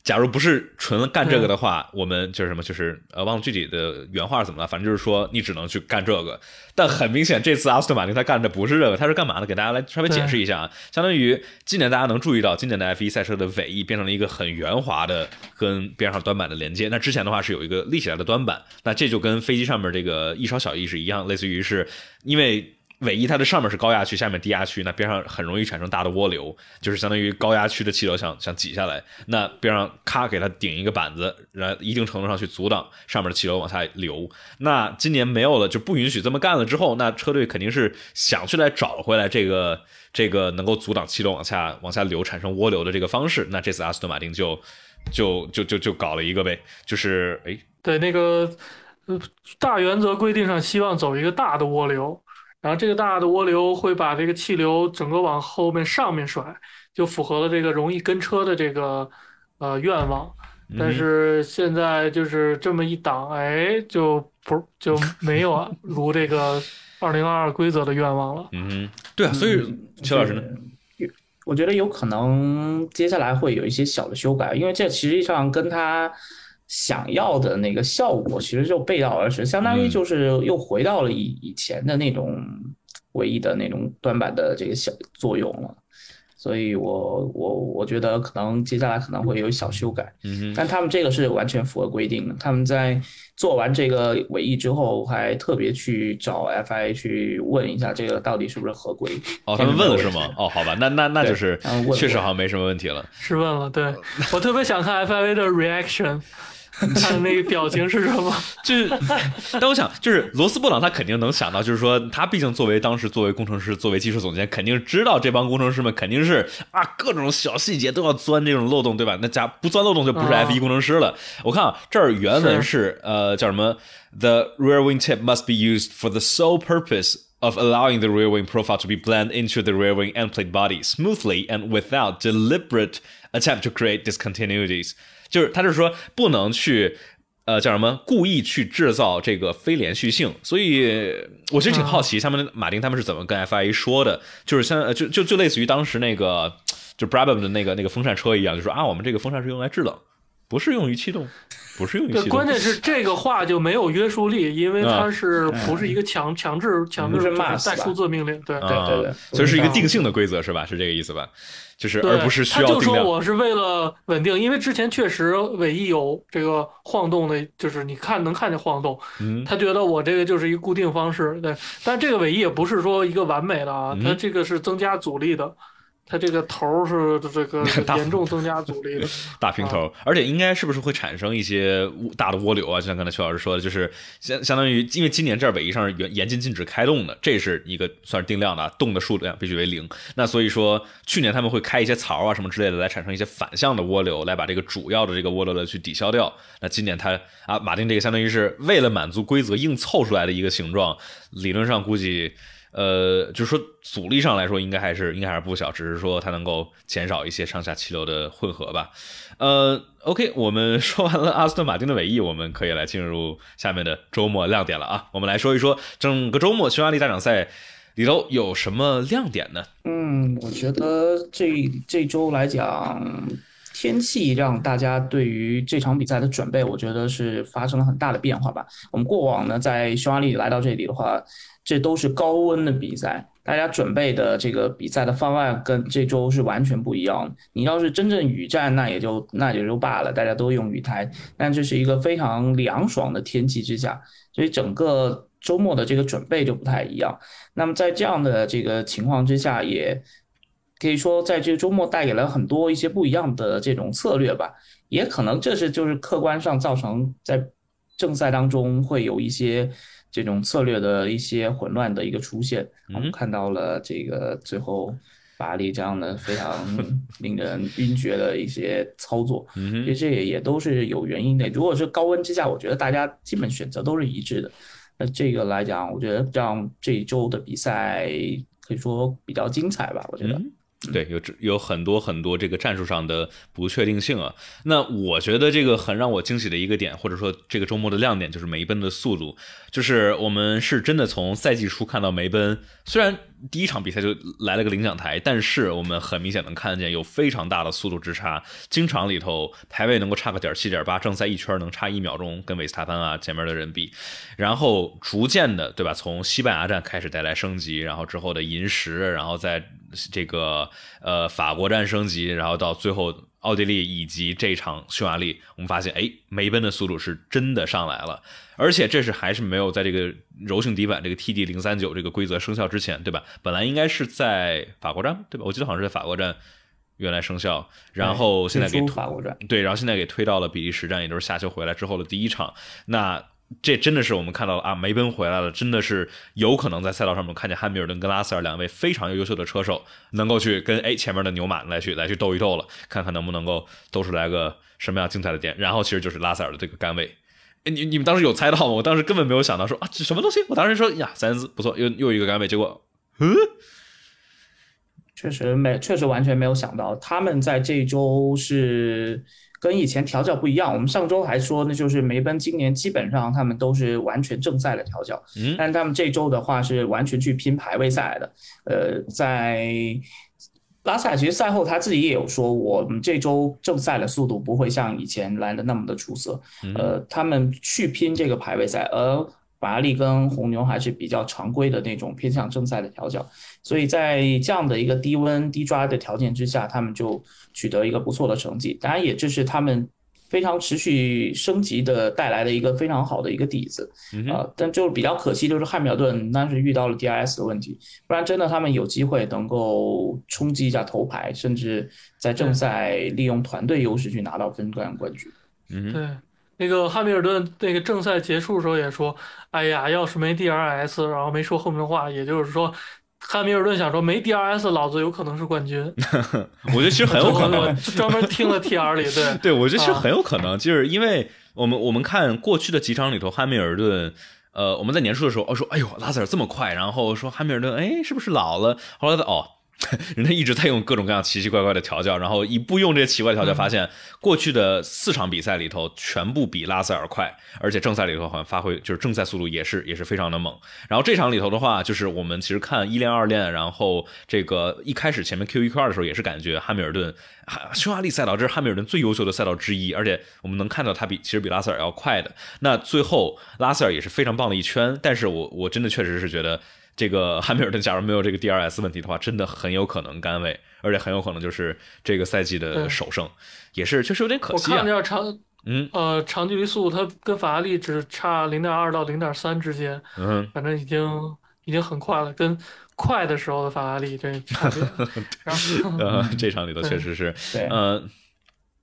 A: 假如不是纯干这个的话，我们就是什么，就是呃，忘了具体的原话是怎么了。反正就是说，你只能去干这个。但很明显，这次阿斯顿马丁他干的不是这个，他是干嘛的？给大家来稍微解释一下啊。相当于今年大家能注意到，今年的 F1 赛车的尾翼变成了一个很圆滑的跟边上端板的连接。那之前的话是有一个立起来的端板，那这就跟飞机上面这个翼梢小翼是一样，类似于是因为。尾翼它的上面是高压区，下面低压区，那边上很容易产生大的涡流，就是相当于高压区的气流想想挤下来，那边上咔给它顶一个板子，然一定程度上去阻挡上面的气流往下流。那今年没有了，就不允许这么干了之后，那车队肯定是想去来找回来这个这个能够阻挡气流往下往下流产生涡流的这个方式。那这次阿斯顿马丁就就就就就搞了一个呗，就是哎，
C: 对那个大原则规定上希望走一个大的涡流。然后这个大的涡流会把这个气流整个往后面上面甩，就符合了这个容易跟车的这个呃愿望。但是现在就是这么一挡，哎，就不就没有如这个 二零二二规则的愿望了。
A: 嗯，对啊，所以邱老师呢？
B: 我觉得有可能接下来会有一些小的修改，因为这实际上跟他。想要的那个效果其实就背道而驰，相当于就是又回到了以以前的那种唯一的那种短板的这个小作用了，所以我我我觉得可能接下来可能会有小修改，嗯但他们这个是完全符合规定的。他们在做完这个尾翼之后，还特别去找 FIA 去问一下这个到底是不是合规。
A: 哦，他们问了是吗？哦，好吧，那那那就是确实好像没什么问题了。
C: 是问了，对 我特别想看 FIA 的 reaction。他的那个表情是什么？
A: 就是，但我想，就是罗斯布朗他肯定能想到，就是说他毕竟作为当时作为工程师、作为技术总监，肯定知道这帮工程师们肯定是啊各种小细节都要钻这种漏洞，对吧？那家不钻漏洞就不是 F 一工程师了。我看啊，这儿原文是呃叫什么？The rear wing tip must be used for the sole purpose of allowing the rear wing profile to be blend into the rear wing end plate body smoothly and without deliberate attempt to create discontinuities。就是他就是说不能去，呃，叫什么故意去制造这个非连续性，所以我其实挺好奇，他们马丁他们是怎么跟 FIA 说的？就是像就就就类似于当时那个就 Brabham 的那个那个风扇车一样，就说啊，我们这个风扇是用来制冷，不是用于气动，不是用于
C: 对，关键是这个话就没有约束力，因为它是不是一个强强制强制带数字命令？对
A: 啊
B: 对对对
A: 所以是一个定性的规则是吧？是这个意思吧？就是，而不是需要
C: 他就说。我是为了稳定，因为之前确实尾翼有这个晃动的，就是你看能看见晃动，
A: 嗯
C: 他觉得我这个就是一个固定方式，对，但这个尾翼也不是说一个完美的啊，
A: 嗯
C: 它这个是增加阻力的，它这个头是这个 严重增加阻力的，
A: 大平头，而且应该是不是会产生一些大的涡流啊？就像刚才邱老师说的，就是相相当于，因为今年这儿尾翼上是严严禁禁止开动的，这是一个算是定量的啊，动的数量必须为零。那所以说，去年他们会开一些槽啊什么之类的，来产生一些反向的涡流，来把这个主要的这个涡流的去抵消掉。那今年他啊，马丁这个相当于是为了满足规则硬凑出来的一个形状，理论上估计。呃，就是说阻力上来说，应该还是应该还是不小，只是说它能够减少一些上下气流的混合吧。呃，OK，我们说完了阿斯顿马丁的尾翼，我们可以来进入下面的周末亮点了啊。我们来说一说整个周末匈牙利大奖赛里头有什么亮点呢？
B: 嗯，我觉得这这周来讲，天气让大家对于这场比赛的准备，我觉得是发生了很大的变化吧。我们过往呢，在匈牙利来到这里的话，这都是高温的比赛，大家准备的这个比赛的方案跟这周是完全不一样的。你要是真正雨战，那也就那也就罢了，大家都用雨胎，但这是一个非常凉爽的天气之下，所以整个周末的这个准备就不太一样。那么在这样的这个情况之下，也可以说在这个周末带给了很多一些不一样的这种策略吧，也可能这是就是客观上造成在正赛当中会有一些这种策略的一些混乱的一个出现。我们看到了这个最后巴黎这样的非常 令人晕厥的一些操作，其实这也也都是有原因的。如果是高温之下，我觉得大家基本选择都是一致的。那这个来讲，我觉得让这一周的比赛可以说比较精彩吧。我觉得，
A: 嗯对，有有很多很多这个战术上的不确定性啊。那我觉得这个很让我惊喜的一个点，或者说这个周末的亮点，就是梅奔的速度。就是我们是真的从赛季初看到梅奔，虽然第一场比赛就来了个领奖台，但是我们很明显能看见有非常大的速度之差，经常里头排位能够差个点七点八，正赛一圈能差一秒钟，跟维斯塔潘啊前面的人比，然后逐渐的，对吧？从西班牙站开始带来升级，然后之后的银石，然后再这个呃法国站升级，然后到最后奥地利以及这场匈牙利，我们发现，哎，梅奔的速度是真的上来了，而且这是还是没有在这个柔性底板这个 TD 零三九这个规则生效之前，对吧？本来应该是在法国站，对吧？我记得好像是在法国站原来生效，然后现在给
B: 推法国站，
A: 对，然后现在给推到了比利时站，也就是夏休回来之后的第一场。那这真的是我们看到了啊，梅奔回来了，真的是有可能在赛道上面看见汉密尔顿跟拉塞尔两位非常优秀的车手，能够去跟哎 前面的牛马来去来去斗一斗了，看看能不能够斗出来个什么样精彩的点。然后其实就是拉塞尔的这个杆位。哎你你们当时有猜到吗？我当时根本没有想到说啊，这什么东西？我当时说呀，塞恩斯不错，又又一个杆位，结果嗯
B: 确实没，确实完全没有想到，他们在这一周是跟以前调教不一样。我们上周还说，那就是梅奔今年基本上他们都是完全正赛的调教，
A: 嗯
B: 但他们这周的话是完全去拼排位赛的。呃，在拉塞尔其实赛后他自己也有说，我们这周正赛的速度不会像以前来的那么的出色。呃，他们去拼这个排位赛，而法拉利跟红牛还是比较常规的那种偏向正赛的调教，所以在这样的一个低温低抓的条件之下，他们就取得一个不错的成绩。当然，也这是他们非常持续升级的带来的一个非常好的一个底子。
A: 啊
B: 呃，但就是比较可惜，就是汉密尔顿当时遇到了 DRS 的问题，不然真的他们有机会能够冲击一下头牌，甚至在正赛利用团队优势去拿到分段冠军。
A: 嗯
C: 对。那个汉密尔顿那个正赛结束的时候也说，哎呀，要是没 DRS，然后没说后面的话，也就是说，汉密尔顿想说没 DRS，老子有可能是冠军，
A: 我觉得其实很有可能。
C: 我，专门听了 TR 里，对，
A: 对，我觉得其实
C: 啊。
A: 很有可能，就是因为我们我们看过去的几场里头，汉密尔顿，呃，我们在年初的时候，哦说，哎呦，拉塞尔这么快，然后说汉密尔顿，哎，是不是老了？后来的哦，人家一直在用各种各样奇奇怪怪的调教，然后一不用这些奇怪调教，发现过去的四场比赛里头全部比拉塞尔快，而且正赛里头好像发挥就是正赛速度也是也是非常的猛。然后这场里头的话，就是我们其实看一练二练，然后这个一开始前面 Q 一 Q 二的时候，也是感觉汉密尔顿匈牙利赛道这是汉密尔顿最优秀的赛道之一，而且我们能看到他比其实比拉塞尔要快的。那最后拉塞尔也是非常棒的一圈，但是我我真的确实是觉得。这个汉密尔顿，假如没有这个 DRS 问题的话，真的很有可能甘位，而且很有可能就是这个赛季的首胜，也是确实有点可惜
C: 啊。我看了长，
A: 嗯，
C: 呃，长距离速度它跟法拉利只差零点二到零点三之间，
A: 嗯，
C: 反正已经已经很快了，跟快的时候的法拉利这差别。然后，
A: 这场里头确实是，
B: 对，
A: 嗯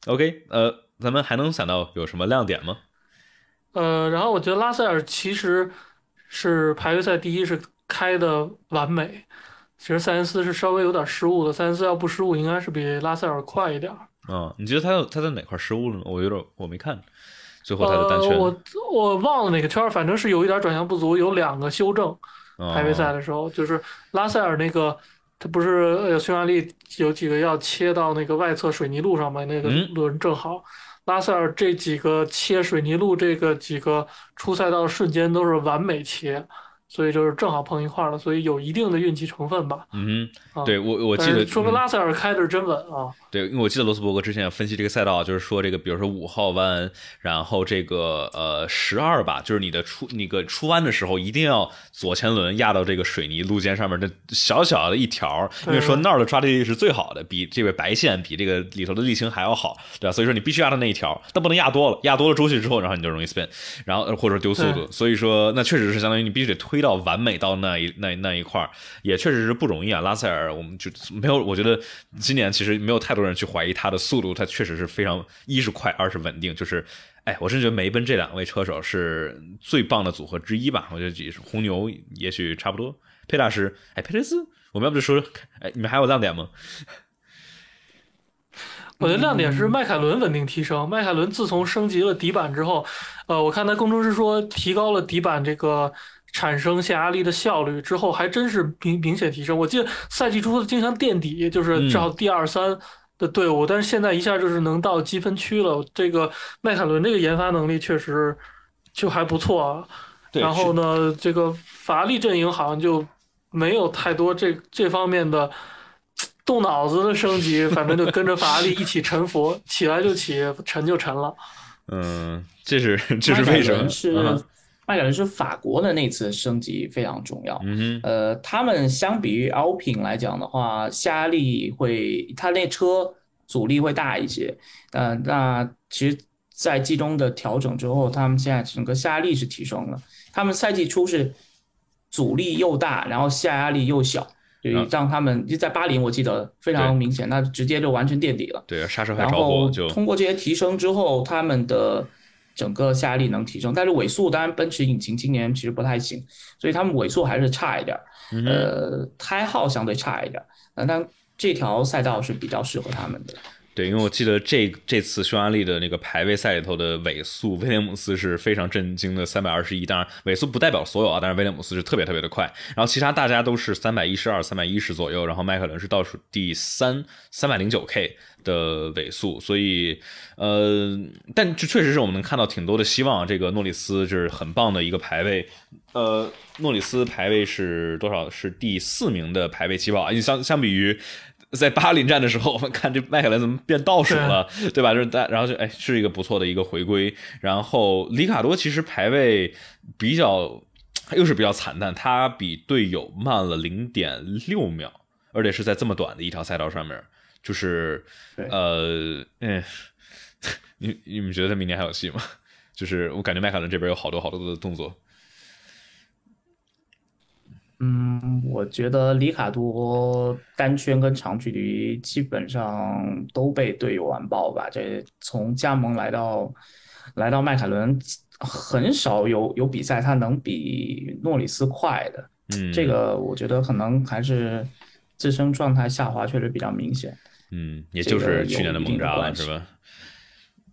A: ，OK，呃，咱们还能想到有什么亮点吗？
C: 呃，然后我觉得拉塞尔其实是排位赛第一是。开的完美，其实塞恩斯是稍微有点失误的。塞恩斯要不失误，应该是比拉塞尔快一点。
A: 嗯，你觉得他他在哪块失误了呢？我有点我没看，最后他的单圈，
C: 我我忘了哪个圈，反正是有一点转向不足，有两个修正。排位赛的时候，就是拉塞尔那个，他不是匈牙利有几个要切到那个外侧水泥路上吗？那个轮正好，拉塞尔这几个切水泥路这个几个出赛道瞬间都是完美切。所以就是正好碰一块了，所以有一定的运气成分吧。
A: 嗯，对我我记得
C: 说明拉塞尔开的是真稳啊。
A: 对，因为我记得罗斯伯格之前分析这个赛道，就是说这个，比如说五号弯，然后这个呃十二吧，就是你的出那个出弯的时候，一定要左前轮压到这个水泥路肩上面的小小的一条，因为说那儿的抓地力是最好的，比这个白线比这个里头的沥青还要好，对吧？所以说你必须压到那一条，但不能压多了，压多了出去之后，然后你就容易 spin，然后或者丢速度。所以说那确实是相当于你必须得推到完美到那一那那一块也确实是不容易啊。拉塞尔，我们就没有，我觉得今年其实没有太多人去怀疑他的。速度，它确实是非常，一是快，二是稳定。就是，哎，我真觉得梅奔这两位车手是最棒的组合之一吧。我觉得红牛也许差不多。佩大师，哎，佩雷斯，我们要不就说，哎，你们还有亮点吗？
C: 我的亮点是迈凯伦稳定提升。迈凯伦自从升级了底板之后，呃，我看他工程师说提高了底板这个产生下压力的效率之后，还真是明明显提升。我记得赛季初经常垫底，就是至少第二三。的队伍，但是现在一下就是能到积分区了。这个迈凯伦这个研发能力确实就还不错啊。然后呢，这个法拉利阵营好像就没有太多这这方面的动脑子的升级，反正就跟着法拉利一起沉浮，起来就起，沉就沉了。
A: 嗯，这是这是为什么？
B: 是迈凯伦是法国的那次升级非常重要。
A: 嗯，
B: 呃，他们相比于 Alpine 来讲的话，下压力会，他那车阻力会大一些。呃，那其实，在季中的调整之后，他们现在整个下压力是提升了。他们赛季初是阻力又大，然后下压力又小，就让他们就在巴林，我记得非常明显，那直接就完全垫底了。
A: 对，刹车还
B: 着火就。通过这些提升之后，他们的。整个下压力能提升，但是尾速当然奔驰引擎今年其实不太行，所以他们尾速还是差一点呃，胎耗相对差一点那，但这条赛道是比较适合他们的。
A: 对，因为我记得这这次匈牙利的那个排位赛里头的尾速，威廉姆斯是非常震惊的三百二十一。当然，尾速不代表所有啊，但是威廉姆斯是特别特别的快。然后其他大家都是三百一十二、三百一十左右。然后迈凯伦是倒数第三，三百零九 K 的尾速。所以，呃，但这确实是我们能看到挺多的希望。这个诺里斯就是很棒的一个排位，呃，诺里斯排位是多少？是第四名的排位起跑。你相相比于。在巴林站的时候，我们看这迈凯伦怎么变倒数了，对吧？就是大，然后就哎，是一个不错的一个回归。然后里卡多其实排位比较，又是比较惨淡，他比队友慢了零点六秒，而且是在这么短的一条赛道上面，就是呃，嗯，你你们觉得他明年还有戏吗？就是我感觉迈凯伦这边有好多好多的动作。
B: 嗯，我觉得里卡多单圈跟长距离基本上都被队友完爆吧。这从加盟来到来到迈凯伦，很少有有比赛他能比诺里斯快的。
A: 嗯，
B: 这个我觉得可能还是自身状态下滑确实比较明显。
A: 嗯，也就是去年的蒙扎了，是吧？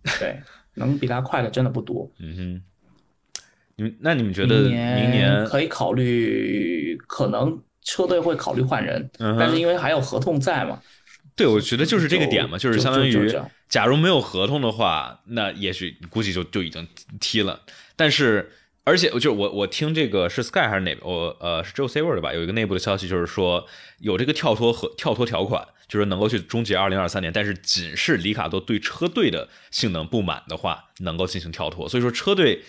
B: 对，能比他快的真的不多。
A: 嗯哼，你们那你们觉得明年
B: 可以考虑？可能车队会考虑换人，
A: 嗯
B: 但是因为还有合同在嘛，
A: 对，我觉得就是这个点嘛，就是相当于假如没有合同的话，那也许估计就就已经踢了。但是，而且就我我听这个是 Sky 还是哪我呃是 Joe Saver 的吧？有一个内部的消息就是说有这个跳脱和跳脱条款，就是能够去终结2023年，但是仅是里卡多对车队的性能不满的话，能够进行跳脱。所以说车队。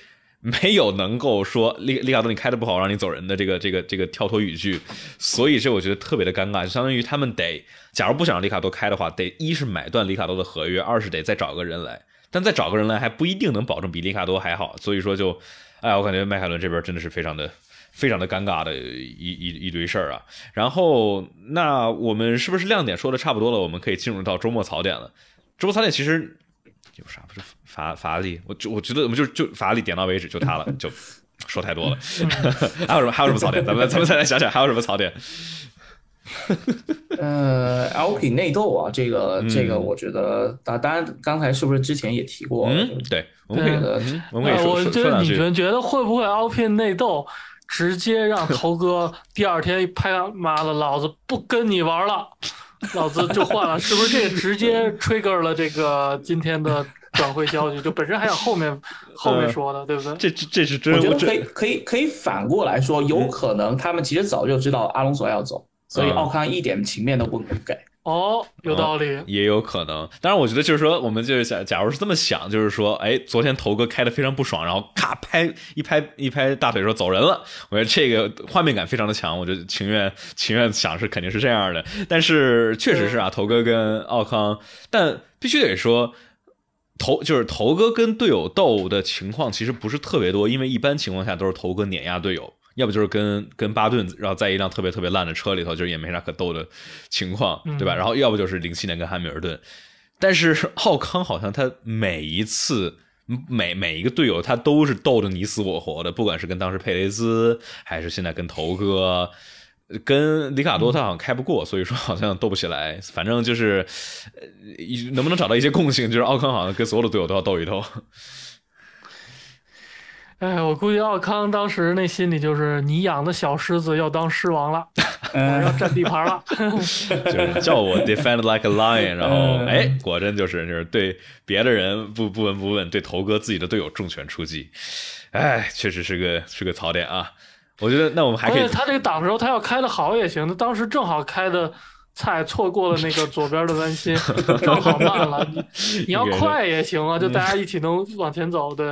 A: 没有能够说里里卡多你开的不好让你走人的这个这个这个跳脱语句，所以这我觉得特别的尴尬，就相当于他们得，假如不想让里卡多开的话，得一是买断里卡多的合约，二是得再找个人来，但再找个人来还不一定能保证比里卡多还好，所以说就，哎，我感觉迈凯伦这边真的是非常的非常的尴尬的一一一堆事儿啊。然后那我们是不是亮点说的差不多了？我们可以进入到周末槽点了。周末槽点其实有啥不是法法拉利，我就我觉得我们就就法拉利点到为止，就他了，就说太多了。还有什么还有什么槽点？咱们咱们再来想想还有什么槽点？
B: 呃，Alpine 内斗啊，这个这个
A: 嗯
B: 我觉得，当当然刚才是不是之前也提过？
A: 嗯，对，我们可以我们可以
C: 呃，
A: 说
C: 我觉
A: 说说两句。
C: 得你们觉得会不会 Alpine 内斗，直接让头哥第二天一拍，妈的，老子不跟你玩了，老子就换了，是不是这个直接 trigger 了这个今天的转会消息？就本身还想后面后面 说的，对不对？
A: 这这这是真
B: 我觉得可以可以可以反过来说，有可能他们其实早就知道阿隆索要走，所以
A: 嗯
B: 奥康一点情面都不给。
C: 哦，有道理。
A: 也有可能。当然，我觉得就是说，我们就是假假如是这么想，就是说，哎，昨天头哥开的非常不爽，然后咔拍一拍一拍大腿说走人了。我觉得这个画面感非常的强，我就情愿情愿想是肯定是这样的。但是确实是啊，头哥跟奥康，但必须得说。头就是头哥跟队友斗的情况其实不是特别多，因为一般情况下都是头哥碾压队友，要不就是跟跟巴顿，然后在一辆特别特别烂的车里头，就是也没啥可斗的情况，对吧？
C: 嗯
A: 然后要不就是零七年跟汉密尔顿，但是 奥康好像他每一次每每一个队友他都是斗得你死我活的，不管是跟当时佩雷兹，还是现在跟头哥。跟里卡多他好像开不过，所以说好像斗不起来。反正就是，呃，能不能找到一些共性？就是奥康好像跟所有的队友都要斗一斗。
C: 哎，我估计奥康当时那心里就是你养的小狮子要当狮王了，我要
B: 嗯，
C: 占地盘了。
A: 就是叫我 defend like a lion，然后
B: 嗯
A: 哎，果真就是就是对别的人不不闻不问，对头哥自己的队友重拳出击，哎，确实是个是个槽点啊。我觉得那我们还可以
C: 而且他这个档的时候，他要开的好也行，他当时正好开的菜错过了那个左边的弯心，正好慢了。你你要快也行啊，就大家一起能往前走。对，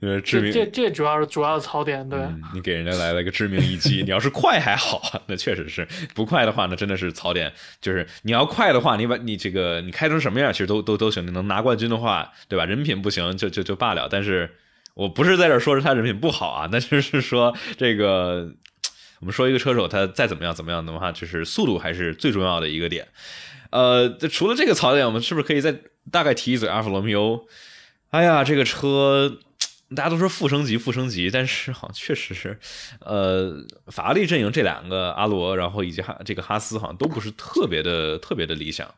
A: 呃致命
C: 这这这主要是主要的槽点。对，
A: 嗯，你给人家来了个致命一击。你要是快还好啊，那确实是；不快的话，那真的是槽点。就是你要快的话，你把你这个你开成什么样，其实都都都行。你能拿冠军的话，对吧？人品不行就就就罢了。但是我不是在这儿说是他人品不好啊，但就是说这个。我们说一个车手，他再怎么样怎么样的话，就是速度还是最重要的一个点。呃，这除了这个槽点，我们是不是可以再大概提一嘴阿尔法罗密欧？哎呀，这个车大家都说负升级，负升级，但是好像确实是，呃，法拉利阵营这两个阿罗，然后以及哈这个哈斯，好像都不是特别的特别的理想。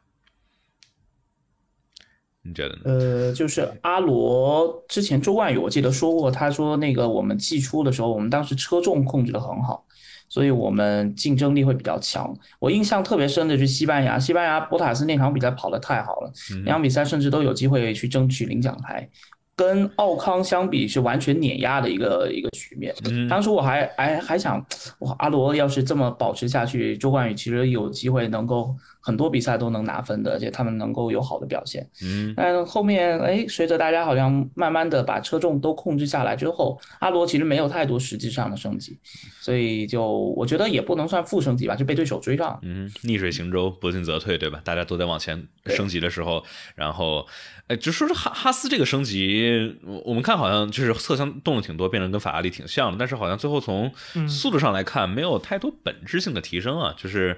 A: 你觉得呢？
B: 呃，就是阿罗之前周冠宇我记得说过，他说那个我们季初的时候，我们当时车重控制的很好，所以我们竞争力会比较强。我印象特别深的是西班牙，西班牙博塔斯那场比赛跑得太好了，
A: 嗯
B: 那场比赛甚至都有机会去争取领奖台，跟奥康相比是完全碾压的一个一个局面。
A: 嗯
B: 当时我还还还想，哇，阿罗要是这么保持下去，周冠宇其实有机会能够很多比赛都能拿分的，而且他们能够有好的表现。
A: 嗯
B: 但后面，哎，随着大家好像慢慢的把车重都控制下来之后，阿罗其实没有太多实际上的升级，所以就我觉得也不能算负升级吧，就被对手追上。
A: 嗯，逆水行舟，不进则退，对吧？大家都在往前升级的时候，然后，哎，就说是哈哈斯这个升级，我我们看好像就是侧向动了挺多，变成跟法拉利挺像的，但是好像最后从
C: 嗯
A: 速度上来看，没有太多本质性的提升啊，就是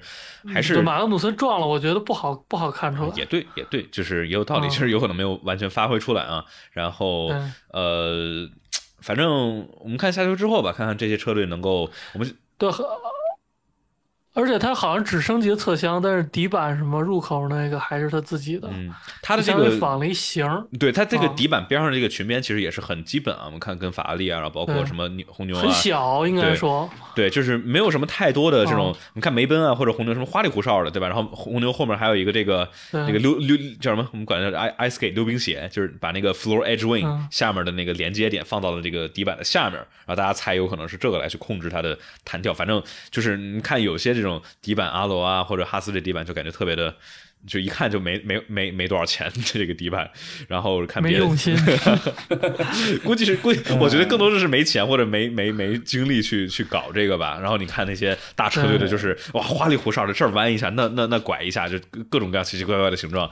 A: 还是
C: 就马格努森撞了，我觉得不好不好看出来。
A: 也对，也对，就是也有道理，
C: 嗯
A: 就是有可能没有完全发挥出来啊。然后
C: 嗯
A: 呃，反正我们看下周之后吧，看看这些车队能够，我们
C: 对，和而且它好像只升级了侧箱，但是底板什么入口那个还是它自己的。
A: 嗯，它的这个
C: 仿了一型儿，
A: 对它这个
C: 啊
A: 底板边上这个裙边其实也是很基本啊，我们看跟法拉利啊，然后包括什么牛红牛啊
C: 很，小，应该说。
A: 对，就是没有什么太多的这种
C: 哦，
A: 你看梅奔啊或者红牛什么花里胡哨的，对吧？然后红牛后面还有一个这个
C: 对
A: 那个溜溜叫什么？我们管它叫 ice ice skate 溜冰鞋，就是把那个 floor edge wing
C: 嗯
A: 下面的那个连接点放到了这个底板的下面，然后大家猜有可能是这个来去控制它的弹跳。反正就是你看有些这种底板阿罗啊或者哈斯这底板就感觉特别的。就一看就没没没没多少钱这个底板，然后看别的
C: 没用心，
A: 估计是估计，我觉得更多的是没钱或者没没没精力去去搞这个吧。然后你看那些大车队的，就是哇花里胡哨的，这儿弯一下，那那那拐一下，就各种各样奇奇怪怪的形状。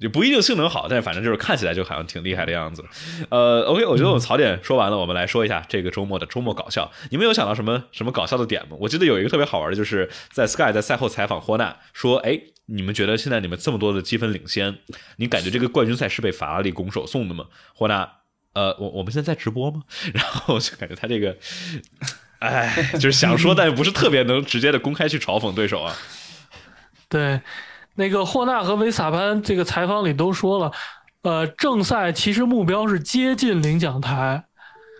A: 也不一定性能好，但是反正就是看起来就好像挺厉害的样子。呃，OK，我觉得我们槽点说完了，我们来说一下这个周末的周末搞笑。你们有想到什么什么搞笑的点吗？我记得有一个特别好玩的，就是在 Sky 在赛后采访霍纳说：“哎，你们觉得现在你们这么多的积分领先，你感觉这个冠军赛是被法拉利拱手送的吗？”霍纳，呃，我我们现在在直播吗？然后就感觉他这个，哎，就是想说，但是不是特别能直接的公开去嘲讽对手啊。
C: 对，那个霍纳和维萨潘这个采访里都说了，呃，正赛其实目标是接近领奖台，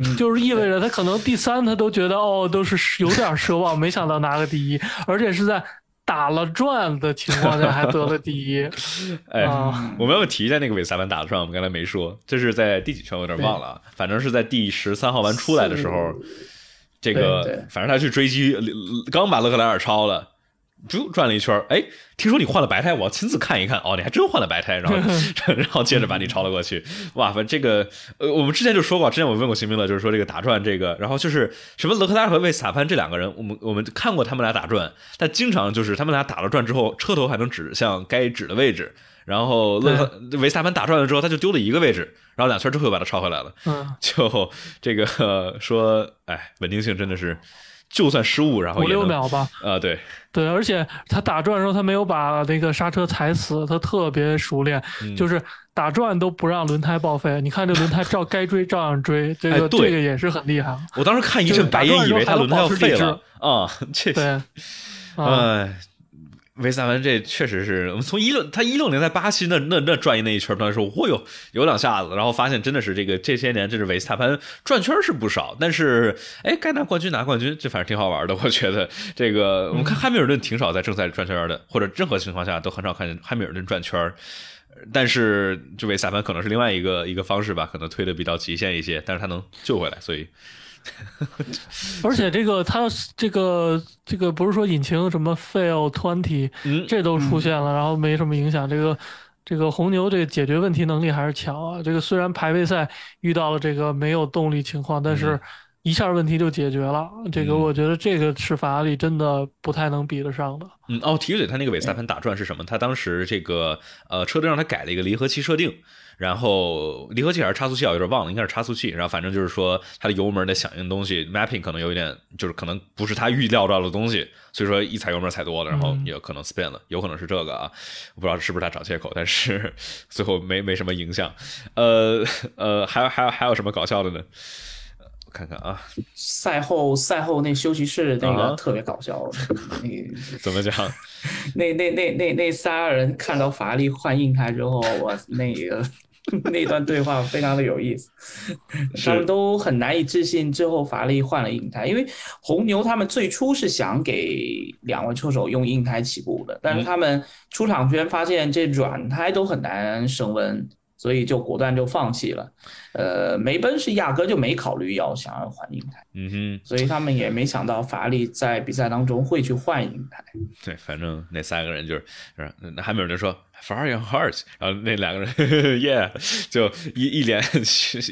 B: 嗯
C: 就是意味着他可能第三他都觉得哦都是有点奢望，没想到拿个第一，而且是在打了转的情况下还得了第一
A: 哎，
C: 啊，
A: 我们要提一下那个韦萨班打了转？我们刚才没说，这是在第几圈我有点忘了啊，反正是在第十三号弯出来的时候，这个反正他去追击，刚把勒克莱尔超了。就转了一圈儿，哎，听说你换了白胎，我要亲自看一看。哦，你还真换了白胎，然后 然后接着把你超了过去。哇，反正这个呃，我们之前就说过，之前我问过新兵了，就是说这个打转这个，然后就是什么勒克莱尔和维斯塔潘这两个人，我们我们看过他们俩打转，但经常就是他们俩打了转之后，车头还能指向该指的位置，然后勒克维斯塔潘打转了之后，他就丢了一个位置，然后两圈之后又把他超回来了。
C: 嗯，
A: 就这个、呃说，哎，稳定性真的是，就算失误，然后
C: 五六秒吧。
A: 啊、对，
C: 对，而且他打转的时候，他没有把那个刹车踩死，他特别熟练，
A: 嗯。
C: 就是打转都不让轮胎报废。你看这轮胎照该追照样追，这个、
A: 哎
C: 这个也是很厉害。
A: 我当时看一阵白眼，以为他轮胎要废了。啊，这
C: 对，啊，
A: 哎，维斯塔潘这确实是我们从一六他一六年在巴西那那那转一那一圈，当时说，哦哟，有两下子，然后发现真的是这个这些年，这是维斯塔潘转圈是不少，但是哎，该拿冠军拿冠军，这反正挺好玩的，我觉得。这个我们看汉密尔顿挺少在正赛里转圈的，或者任何情况下都很少看见汉密尔顿转圈。但是这维斯塔潘可能是另外一个一个方式吧，可能推的比较极限一些，但是他能救回来，所以
C: 而且这个它这个这个不是说引擎什么 fail twenty
A: 嗯，
C: 这都出现了，然后没什么影响。这个这个红牛这个解决问题能力还是强啊。这个虽然排位赛遇到了这个没有动力情况，但是
A: 嗯
C: 一下问题就解决了。这个
A: 嗯
C: 我觉得这个是法拉利真的不太能比得上的。
A: 嗯，哦，提个嘴，他那个韦斯塔潘打转是什么？他当时这个呃车队让他改了一个离合器设定，然后离合器还是差速器啊，有点忘了，应该是差速器。然后反正就是说它的油门的响应东西 mapping 可能有一点，就是可能不是他预料到的东西，所以说一踩油门踩多了，然后
C: 嗯
A: 也可能 spin 了，有可能是这个啊，我不知道是不是他找借口，但是最后没没什么影响。呃呃，还有还有还有什么搞笑的呢？我看看啊，
B: 赛后赛后那休息室那个特别搞笑，那个
A: 怎么讲？
B: 那那那那那仨人看到法拉利换硬胎之后，我那个 那段对话非常的有意思，他们都很难以置信，最后法拉利换了硬胎，因为红牛他们最初是想给两位车手用硬胎起步的，但是他们出场圈发现这软胎都很难升温。所以就果断就放弃了，呃，梅奔是压根就没考虑要想要换硬胎，
A: 嗯哼。
B: 所以他们也没想到法拉利在比赛当中会去换硬胎。
A: 对，反正那三个人就是，是那还没有人说 Ferrari on heart，然后那两个人 yeah，就一一脸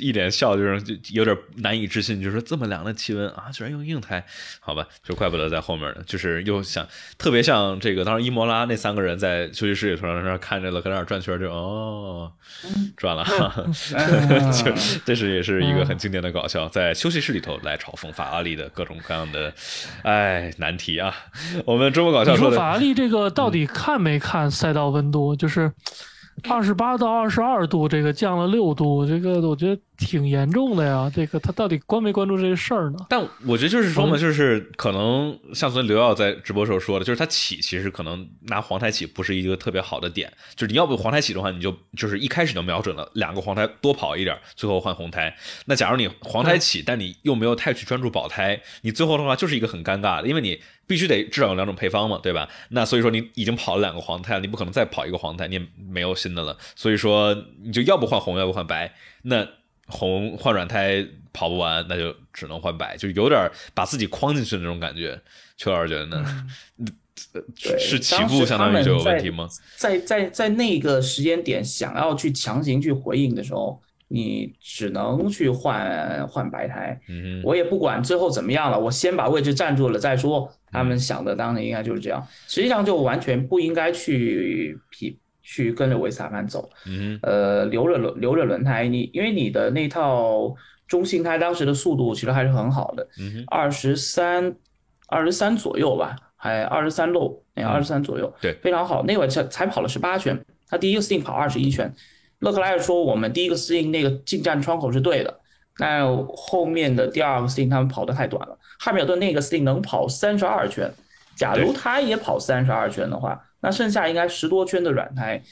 A: 一脸笑，就是就有点难以置信，就说这么凉的气温啊，居然用硬胎，好吧，就怪不得在后面呢，就是又想特别像这个当时伊莫拉那三个人在休息室里头在那看着了，搁那转圈就哦转了，
B: 嗯
A: 就这是也是一个很经典的搞笑，在休息室里头来嘲讽法拉利的各种各样的哎难题啊，我们周末搞笑说的
C: 你说法拉利这个到底看没看赛道温度？就是二十八到二十二度，这个降了六度，这个我觉得挺严重的呀。这个他到底关没关注这个事儿呢？
A: 但我觉得就是说嘛，就是可能像昨天刘耀在直播时候说的，就是他起其实可能拿黄台起不是一个特别好的点，就是你要不黄台起的话，你就就是一开始就瞄准了两个黄胎多跑一点，最后换红胎。那假如你黄台起，但你又没有太去专注保胎，你最后的话就是一个很尴尬的，因为你必须得至少有两种配方嘛，对吧？那所以说你已经跑了两个黄胎了，你不可能再跑一个黄胎，你也没有新的了，所以说你就要不换红，要不换白，那。红换软胎跑不完，那就只能换白，就有点把自己框进去的那种感觉。邱老师觉得呢？是起步相当于就有问题吗？
B: 在在在那个时间点想要去强行去回应的时候，你只能去换换白胎。
A: 嗯，
B: 我也不管最后怎么样了，我先把位置占住了再说。他们想的当然应该就是这样，实际上就完全不应该去匹。去跟着维斯塔潘走，
A: 嗯，
B: 呃，留着轮留着轮胎，你因为你的那套中性胎当时的速度其实还是很好的，
A: 嗯
B: 二十三二十三左右吧，还二十三漏，那二十三左右，
A: 对，
B: 非常好。那会才才跑了十八圈，他第一个 stint 跑二十一圈。勒克莱尔说我们第一个 stint 那个进站窗口是对的，但后面的第二个 stint 他们跑的太短了。汉密尔顿那个 stint 能跑三十二圈，假如他也跑三十二圈的话。那剩下应该十多圈的软胎，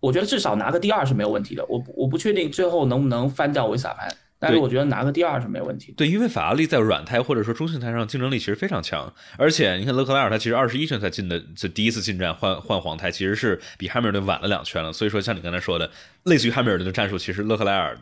B: 我觉得至少拿个第二是没有问题的。我我不确定最后能不能翻掉维萨潘，但是我觉得拿个第二是没有问题。
A: 对，因为法拉利在软胎或者说中性胎上竞争力其实非常强，而且你看勒克莱尔他其实二十一圈才进的，这第一次进站换换黄胎，其实是比汉密尔顿晚了两圈了。所以说像你刚才说的，类似于汉密尔顿的战术，其实勒克莱尔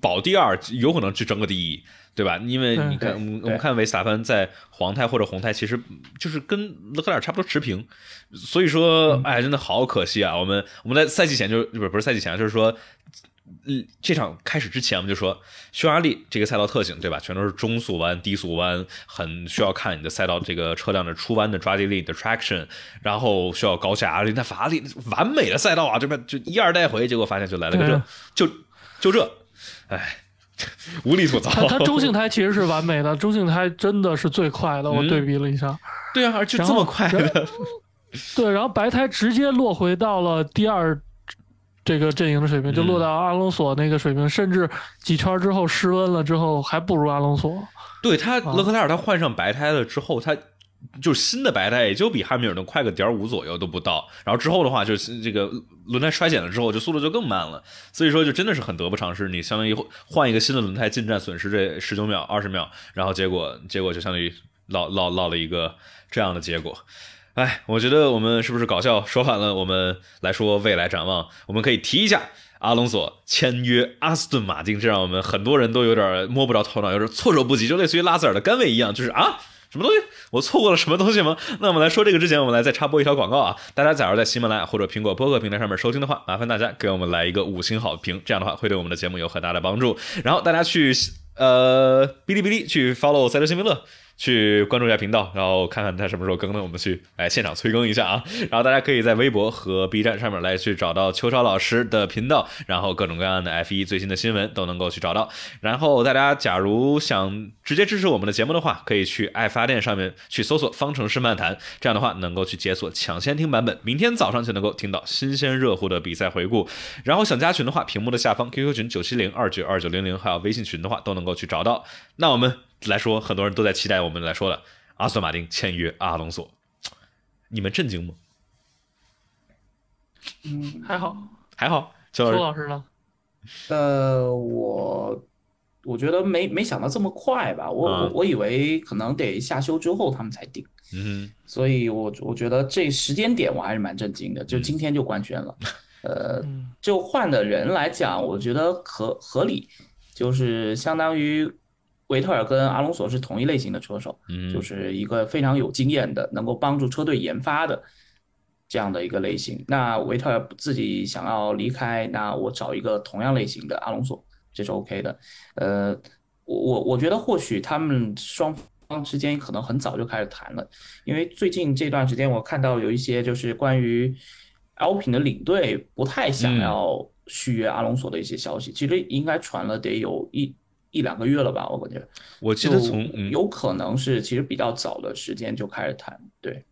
A: 保第二有可能去争个第一。对吧？因为你看，我们我们看维斯塔潘在黄胎或者红胎，其实就是跟勒克莱尔差不多持平。所以说，哎，真的好可惜啊！我们我们在赛季前就不是不是赛季前，就是说，嗯，这场开始之前，我们就说匈牙利这个赛道特性，对吧？全都是中速弯、低速弯，很需要看你的赛道这个车辆的出弯的抓地力的 traction，然后需要高下压力。那法拉利完美的赛道啊，这边就一二带回，结果发现就来了个这，就就这，哎。无力吐槽。
C: 它它中性胎其实是完美的，中性胎真的是最快的。我对比了一下，
A: 对啊，而且这么快的。
C: 对，然后白胎直接落回到了第二这个阵营的水平，就落到阿隆索那个水平，甚至几圈之后失温了之后还不如阿隆索。
A: 对他，勒克莱尔他换上白胎了之后，他。就新的白胎也就比汉密尔顿快个点五左右都不到，然后之后的话就是这个轮胎衰减了之后，就速度就更慢了，所以说就真的是很得不偿失。你相当于换一个新的轮胎进站，损失这十九秒、二十秒，然后结果结果就相当于落落落了一个这样的结果。哎，我觉得我们是不是搞笑说完了？我们来说未来展望，我们可以提一下阿隆索签约阿斯顿马丁，这让我们很多人都有点摸不着头脑，有点措手不及，就类似于拉塞尔的甘位一样，就是啊。什么东西？我错过了什么东西吗？那我们来说这个之前，我们来再插播一条广告啊！大家假如在喜马拉雅或者苹果播客平台上面收听的话，麻烦大家给我们来一个五星好评，这样的话会对我们的节目有很大的帮助。然后大家去呃哔哩哔哩去 follow 赛车新闻乐。去关注一下频道，然后看看他什么时候更呢？我们去来现场催更一下啊！然后大家可以在微博和 B 站上面来去找到邱超老师的频道，然后各种各样的 F1 最新的新闻都能够去找到。然后大家假如想直接支持我们的节目的话，可以去爱发电上面去搜索“方程式漫谈”，这样的话能够去解锁抢先听版本，明天早上就能够听到新鲜热乎的比赛回顾。然后想加群的话，屏幕的下方 QQ 群九七零二九二九零零，还有微信群的话都能够去找到。那我们。来说，很多人都在期待我们来说的阿斯顿马丁签约阿隆索，你们震惊吗？
B: 嗯，
C: 还好，
A: 还好。
C: 周老师呢？
B: 呃，我我觉得没没想到这么快吧，我我我以为可能得下休之后他们才定。
A: 嗯，
B: 所以我我觉得这时间点我还是蛮震惊的，就今天就官宣了。呃，就换的人来讲，我觉得合合理，就是相当于。维特尔跟阿隆索是同一类型的车手，
A: 嗯，
B: 就是一个非常有经验的，能够帮助车队研发的这样的一个类型。那维特尔自己想要离开，那我找一个同样类型的阿隆索，这是 OK 的。呃，我我我觉得或许他们双方之间可能很早就开始谈了，因为最近这段时间我看到有一些就是关于 L 品的领队不太想要续约阿隆索的一些消息，其实应该传了得有一。一两个月了吧，我感觉。
A: 我记得从
B: 有可能是其实比较早的时间就开始谈。对，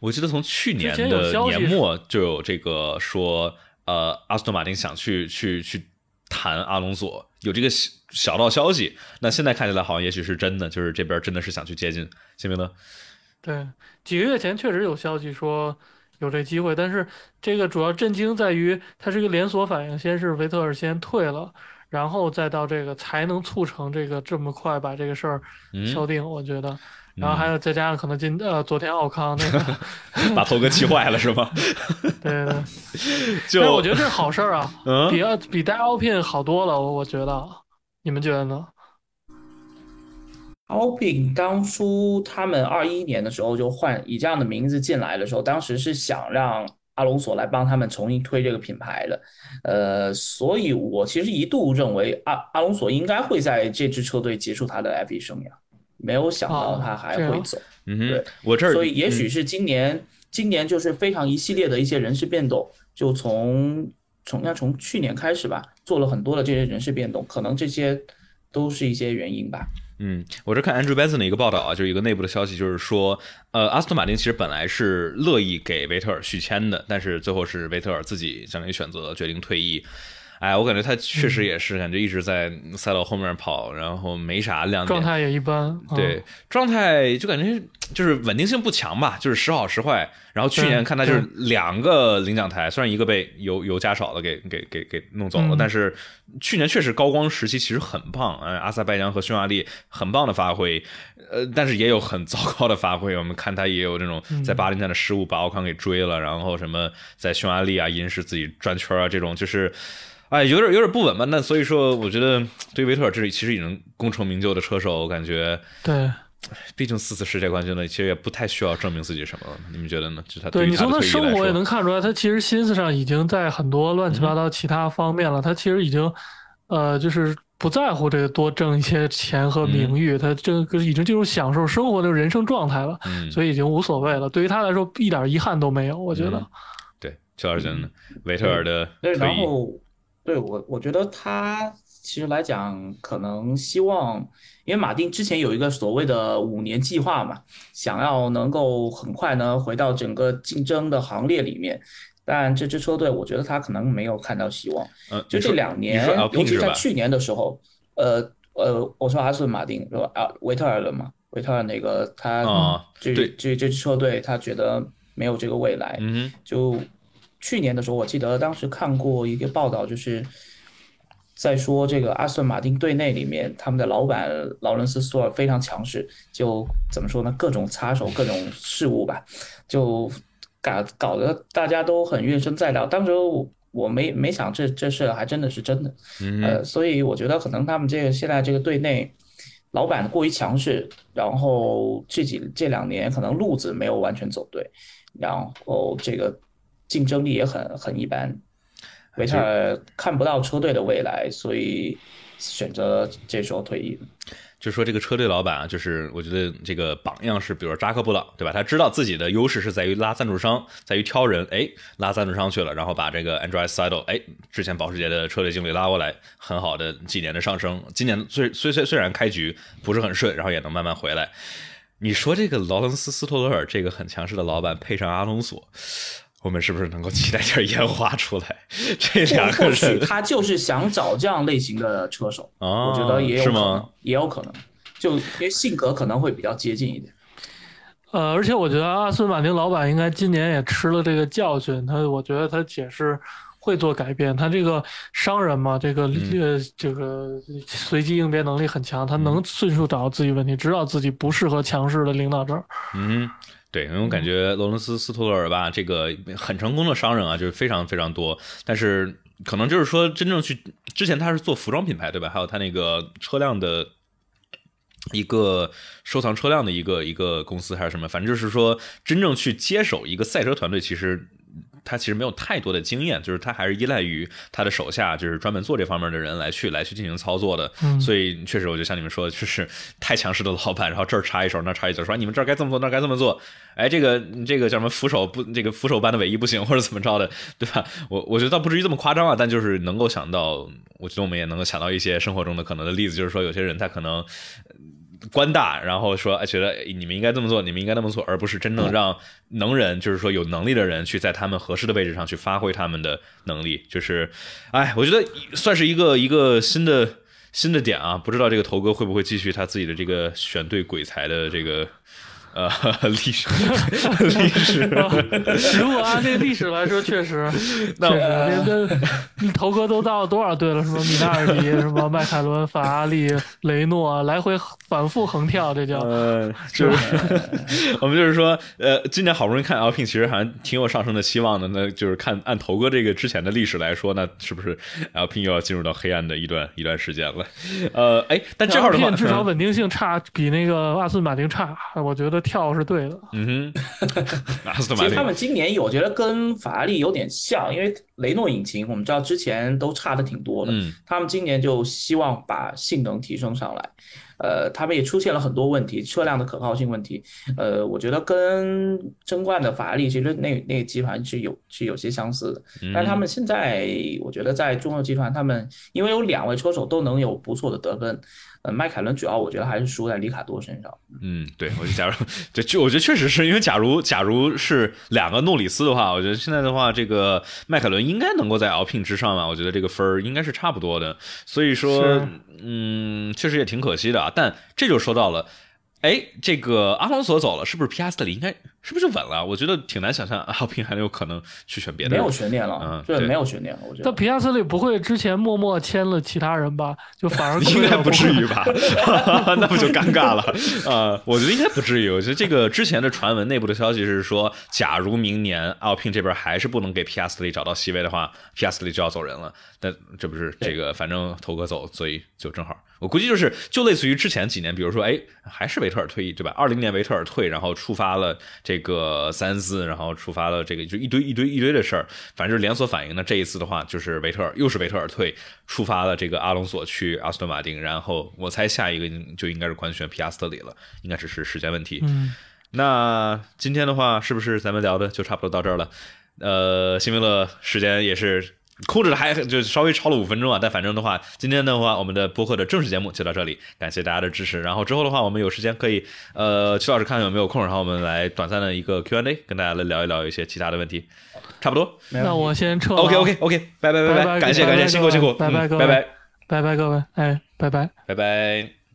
A: 我记得从去年的年末就有这个说，呃，阿斯顿马丁想去去去谈阿隆索，有这个小小道消息。那现在看起来好像也许是真的，就是这边真的是想去接近辛明德。
C: 对，几个月前确实有消息说有这机会，但是这个主要震惊在于它是一个连锁反应，先是维特尔先退了，然后再到这个才能促成这个这么快把这个事儿敲定。我觉得，然后还有再加上可能今呃昨天奥康那个
A: 把头哥气坏了是吗？
C: 对对对，
A: 就
C: 但我觉得这是好事儿啊，
A: 嗯
C: 比比带奥聘好多了，我我觉得，你们觉得呢
B: ？Alpine 当初他们二一年的时候就换以这样的名字进来的时候，当时是想让阿隆索来帮他们重新推这个品牌的，呃，所以我其实一度认为阿阿隆索应该会在这支车队结束他的 F1 生涯，没有想到
C: 哦
B: 他还会走。
A: 嗯哼
B: 对，
A: 我这儿
B: 所以也许
A: 嗯
B: 是今年，今年就是非常一系列的一些人事变动，就从从要从去年开始吧，做了很多的这些人事变动，可能这些都是一些原因吧。
A: 嗯，我这看 Andrew Benson 的一个报道啊，就是一个内部的消息，就是说，呃，阿斯顿马丁其实本来是乐意给维特尔续签的，但是最后是维特尔自己相当于选择决定退役。哎，我感觉他确实也是，感觉一直在赛道后面跑，然后没啥亮点，
C: 状态也一般。嗯
A: 对，状态就感觉就是稳定性不强吧，就是时好时坏。然后去年看他就是两个领奖台，虽然一个被油油加少了给给给给弄走了，
C: 嗯
A: 但是去年确实高光时期其实很棒，嗯，阿塞拜疆和匈牙利很棒的发挥，呃，但是也有很糟糕的发挥。我们看他也有这种
C: 嗯
A: 在巴林站的失误把奥康给追了，然后什么在匈牙利啊因是自己转圈啊这种就是。哎，有点有点不稳吧？那所以说，我觉得对于维特尔这里其实已经功成名就的车手，我感觉
C: 对
A: 毕竟四次世界冠军了，其实也不太需要证明自己什么了。你们觉得呢？就他
C: 对，你从他生活也能看出来，他其实心思上已经在很多乱七八糟其他方面了。他其实已经，呃，就是不在乎这个多挣一些钱和名誉，他这个已经进入享受生活的人生状态了，
A: 嗯，
C: 所以已经无所谓了。对于他来说，一点遗憾都没有。我觉得，
A: 嗯对，邱老师觉得呢？维特尔的，退役，
B: 然后对我我觉得他其实来讲，可能希望，因为马丁之前有一个所谓的五年计划嘛，想要能够很快呢回到整个竞争的行列里面。但这支车队，我觉得他可能没有看到希望。
A: 嗯，
B: 就这两年，尤？其在去年的时候，呃呃，我说阿斯顿马丁是吧？啊，维特尔了嘛？维特尔那个他
A: 啊
B: 这这这支车队，他觉得没有这个未来。
A: 嗯，
B: 就去年的时候，我记得当时看过一个报道，就是在说这个阿斯顿马丁队内里面，他们的老板劳伦斯·索尔非常强势，就怎么说呢？各种插手各种事务吧，就搞搞得大家都很怨声载道。当时我我没没想这这事还真的是真的，呃，所以我觉得可能他们这个现在这个队内老板过于强势，然后这几这两年可能路子没有完全走对，然后这个竞争力也很很一般，维特尔看不到车队的未来，所以选择这时候退役。
A: 就说这个车队老板啊，就是我觉得这个榜样是，比如说扎克布朗，对吧？他知道自己的优势是在于拉赞助商，在于挑人，哎，拉赞助商去了，然后把这个 Andreas Seidel，哎，之前保时捷的车队经理拉过来，很好的几年的上升。今年虽虽虽虽然开局不是很顺，然后也能慢慢回来。你说这个劳伦斯·斯托勒尔这个很强势的老板配上阿隆索，我们是不是能够期待点烟花出来？这两个人
B: 他就是想找这样类型的车手，
A: 啊，
B: 我觉得也有
A: 是
B: 可能？，也有可能，就因为性格可能会比较接近一点。
C: 呃，而且我觉得阿斯顿马丁老板应该今年也吃了这个教训，他我觉得他也是会做改变。他这个商人嘛，这个呃这个随机应变能力很强，他能迅速找到自己问题，知道自己不适合强势的领导这儿。
A: 嗯，对，因为我感觉罗伦斯·斯托勒尔吧，这个很成功的商人啊，就是非常非常多，但是可能就是说真正去之前他是做服装品牌对吧？还有他那个车辆的。一个收藏车辆的一个一个公司还是什么，反正就是说，真正去接手一个赛车团队，其实他其实没有太多的经验，就是他还是依赖于他的手下，就是专门做这方面的人来去来去进行操作的。
C: 嗯
A: 所以确实，我就像你们说的，就是太强势的老板，然后这儿插一手，那儿插一手，说你们这儿该这么做，那儿该这么做。哎，这个这个叫什么扶手不，这个扶手般的尾翼不行，或者怎么着的，对吧？我我觉得倒不至于这么夸张啊，但就是能够想到，我觉得我们也能够想到一些生活中的可能的例子，就是说有些人他可能。官大，然后说哎觉得你们应该这么做，你们应该那么做，而不是真正让能人，就是说有能力的人去在他们合适的位置上去发挥他们的能力。就是，哎，我觉得算是一个一个新的新的点啊，不知道这个头哥会不会继续他自己的这个选对鬼才的这个。呃，历史，历史。
C: 如果按这历史来说，确实，那那头哥都到了多少队了？什么米纳尔迪，什么迈凯伦、法拉利、雷诺，来回反复横跳，这叫。
A: 呃，就是，我们就是说，呃，今年好不容易看 L P，其实还挺有上升的希望的。那就是看按头哥这个之前的历史来说，那是不是 L P 又要进入到黑暗的一段一段时间了？呃，哎，但这块的话，
C: 至少稳定性差，比那个阿斯顿马丁差，我觉得。跳是对的，
A: 嗯哼，
B: 其实他们今年我觉得跟法拉利有点像，因为雷诺引擎我们知道之前都差的挺多的，他们今年就希望把性能提升上来。呃，他们也出现了很多问题，车辆的可靠性问题。呃，我觉得跟争冠的法拉利其实那那个集团是有是有些相似的。但他们现在，我觉得在中游集团，他们因为有两位车手都能有不错的得分。呃，迈凯伦主要我觉得还是输在里卡多身上。
A: 嗯，对，我就假如就，就我觉得确实是因为假如假如是两个诺里斯的话，我觉得现在的话，这个迈凯伦应该能够在 Alpine 之上嘛，我觉得这个分儿应该是差不多的。所以说，嗯，确实也挺可惜的啊。但这就说到了，哎，这个阿隆索走了，是不是皮亚斯特里应该是不是就稳了？我觉得挺难想象阿尔平还能有可能去选别的，
B: 没有悬念了，嗯，对，没有悬念了。我觉得，但
C: 皮亚斯特里不会之前默默签了其他人吧？就反而
A: 应该不至于吧？那不就尴尬了啊？我觉得应该不至于。我觉得这个之前的传闻内部的消息是说，假如明年奥平这边还是不能给皮亚斯特里找到席位的话，皮亚斯特里就要走人了。但这不是这个，反正头哥走，所以就正好。我估计就是，就类似于之前几年，比如说，哎，还是维特尔退役，对吧？二零年维特尔退，然后触发了这个三思，然后触发了这个，就一堆一堆一堆的事儿，反正就是连锁反应。那这一次的话，就是维特尔又是维特尔退，触发了这个阿隆索去阿斯顿马丁，然后我猜下一个就应该是官宣皮亚斯特里了，应该只是时间问题。
C: 嗯，
A: 那今天的话，是不是咱们聊的就差不多到这儿了？呃，辛维勒时间也是。控制的还就稍微超了五分钟啊，但反正的话，今天的话，我们的播客的正式节目就到这里，感谢大家的支持。然后之后的话，我们有时间可以，呃，曲老师看看有没有空，然后我们来短暂的一个 Q&A，跟大家来聊一聊一些其他的问题，差不多。
C: 那我先撤。
A: OK OK OK，拜拜拜拜，感谢感谢，辛苦辛苦，
C: 拜拜各
A: 位，拜拜
C: 拜拜各位，哎，拜拜
A: 拜拜。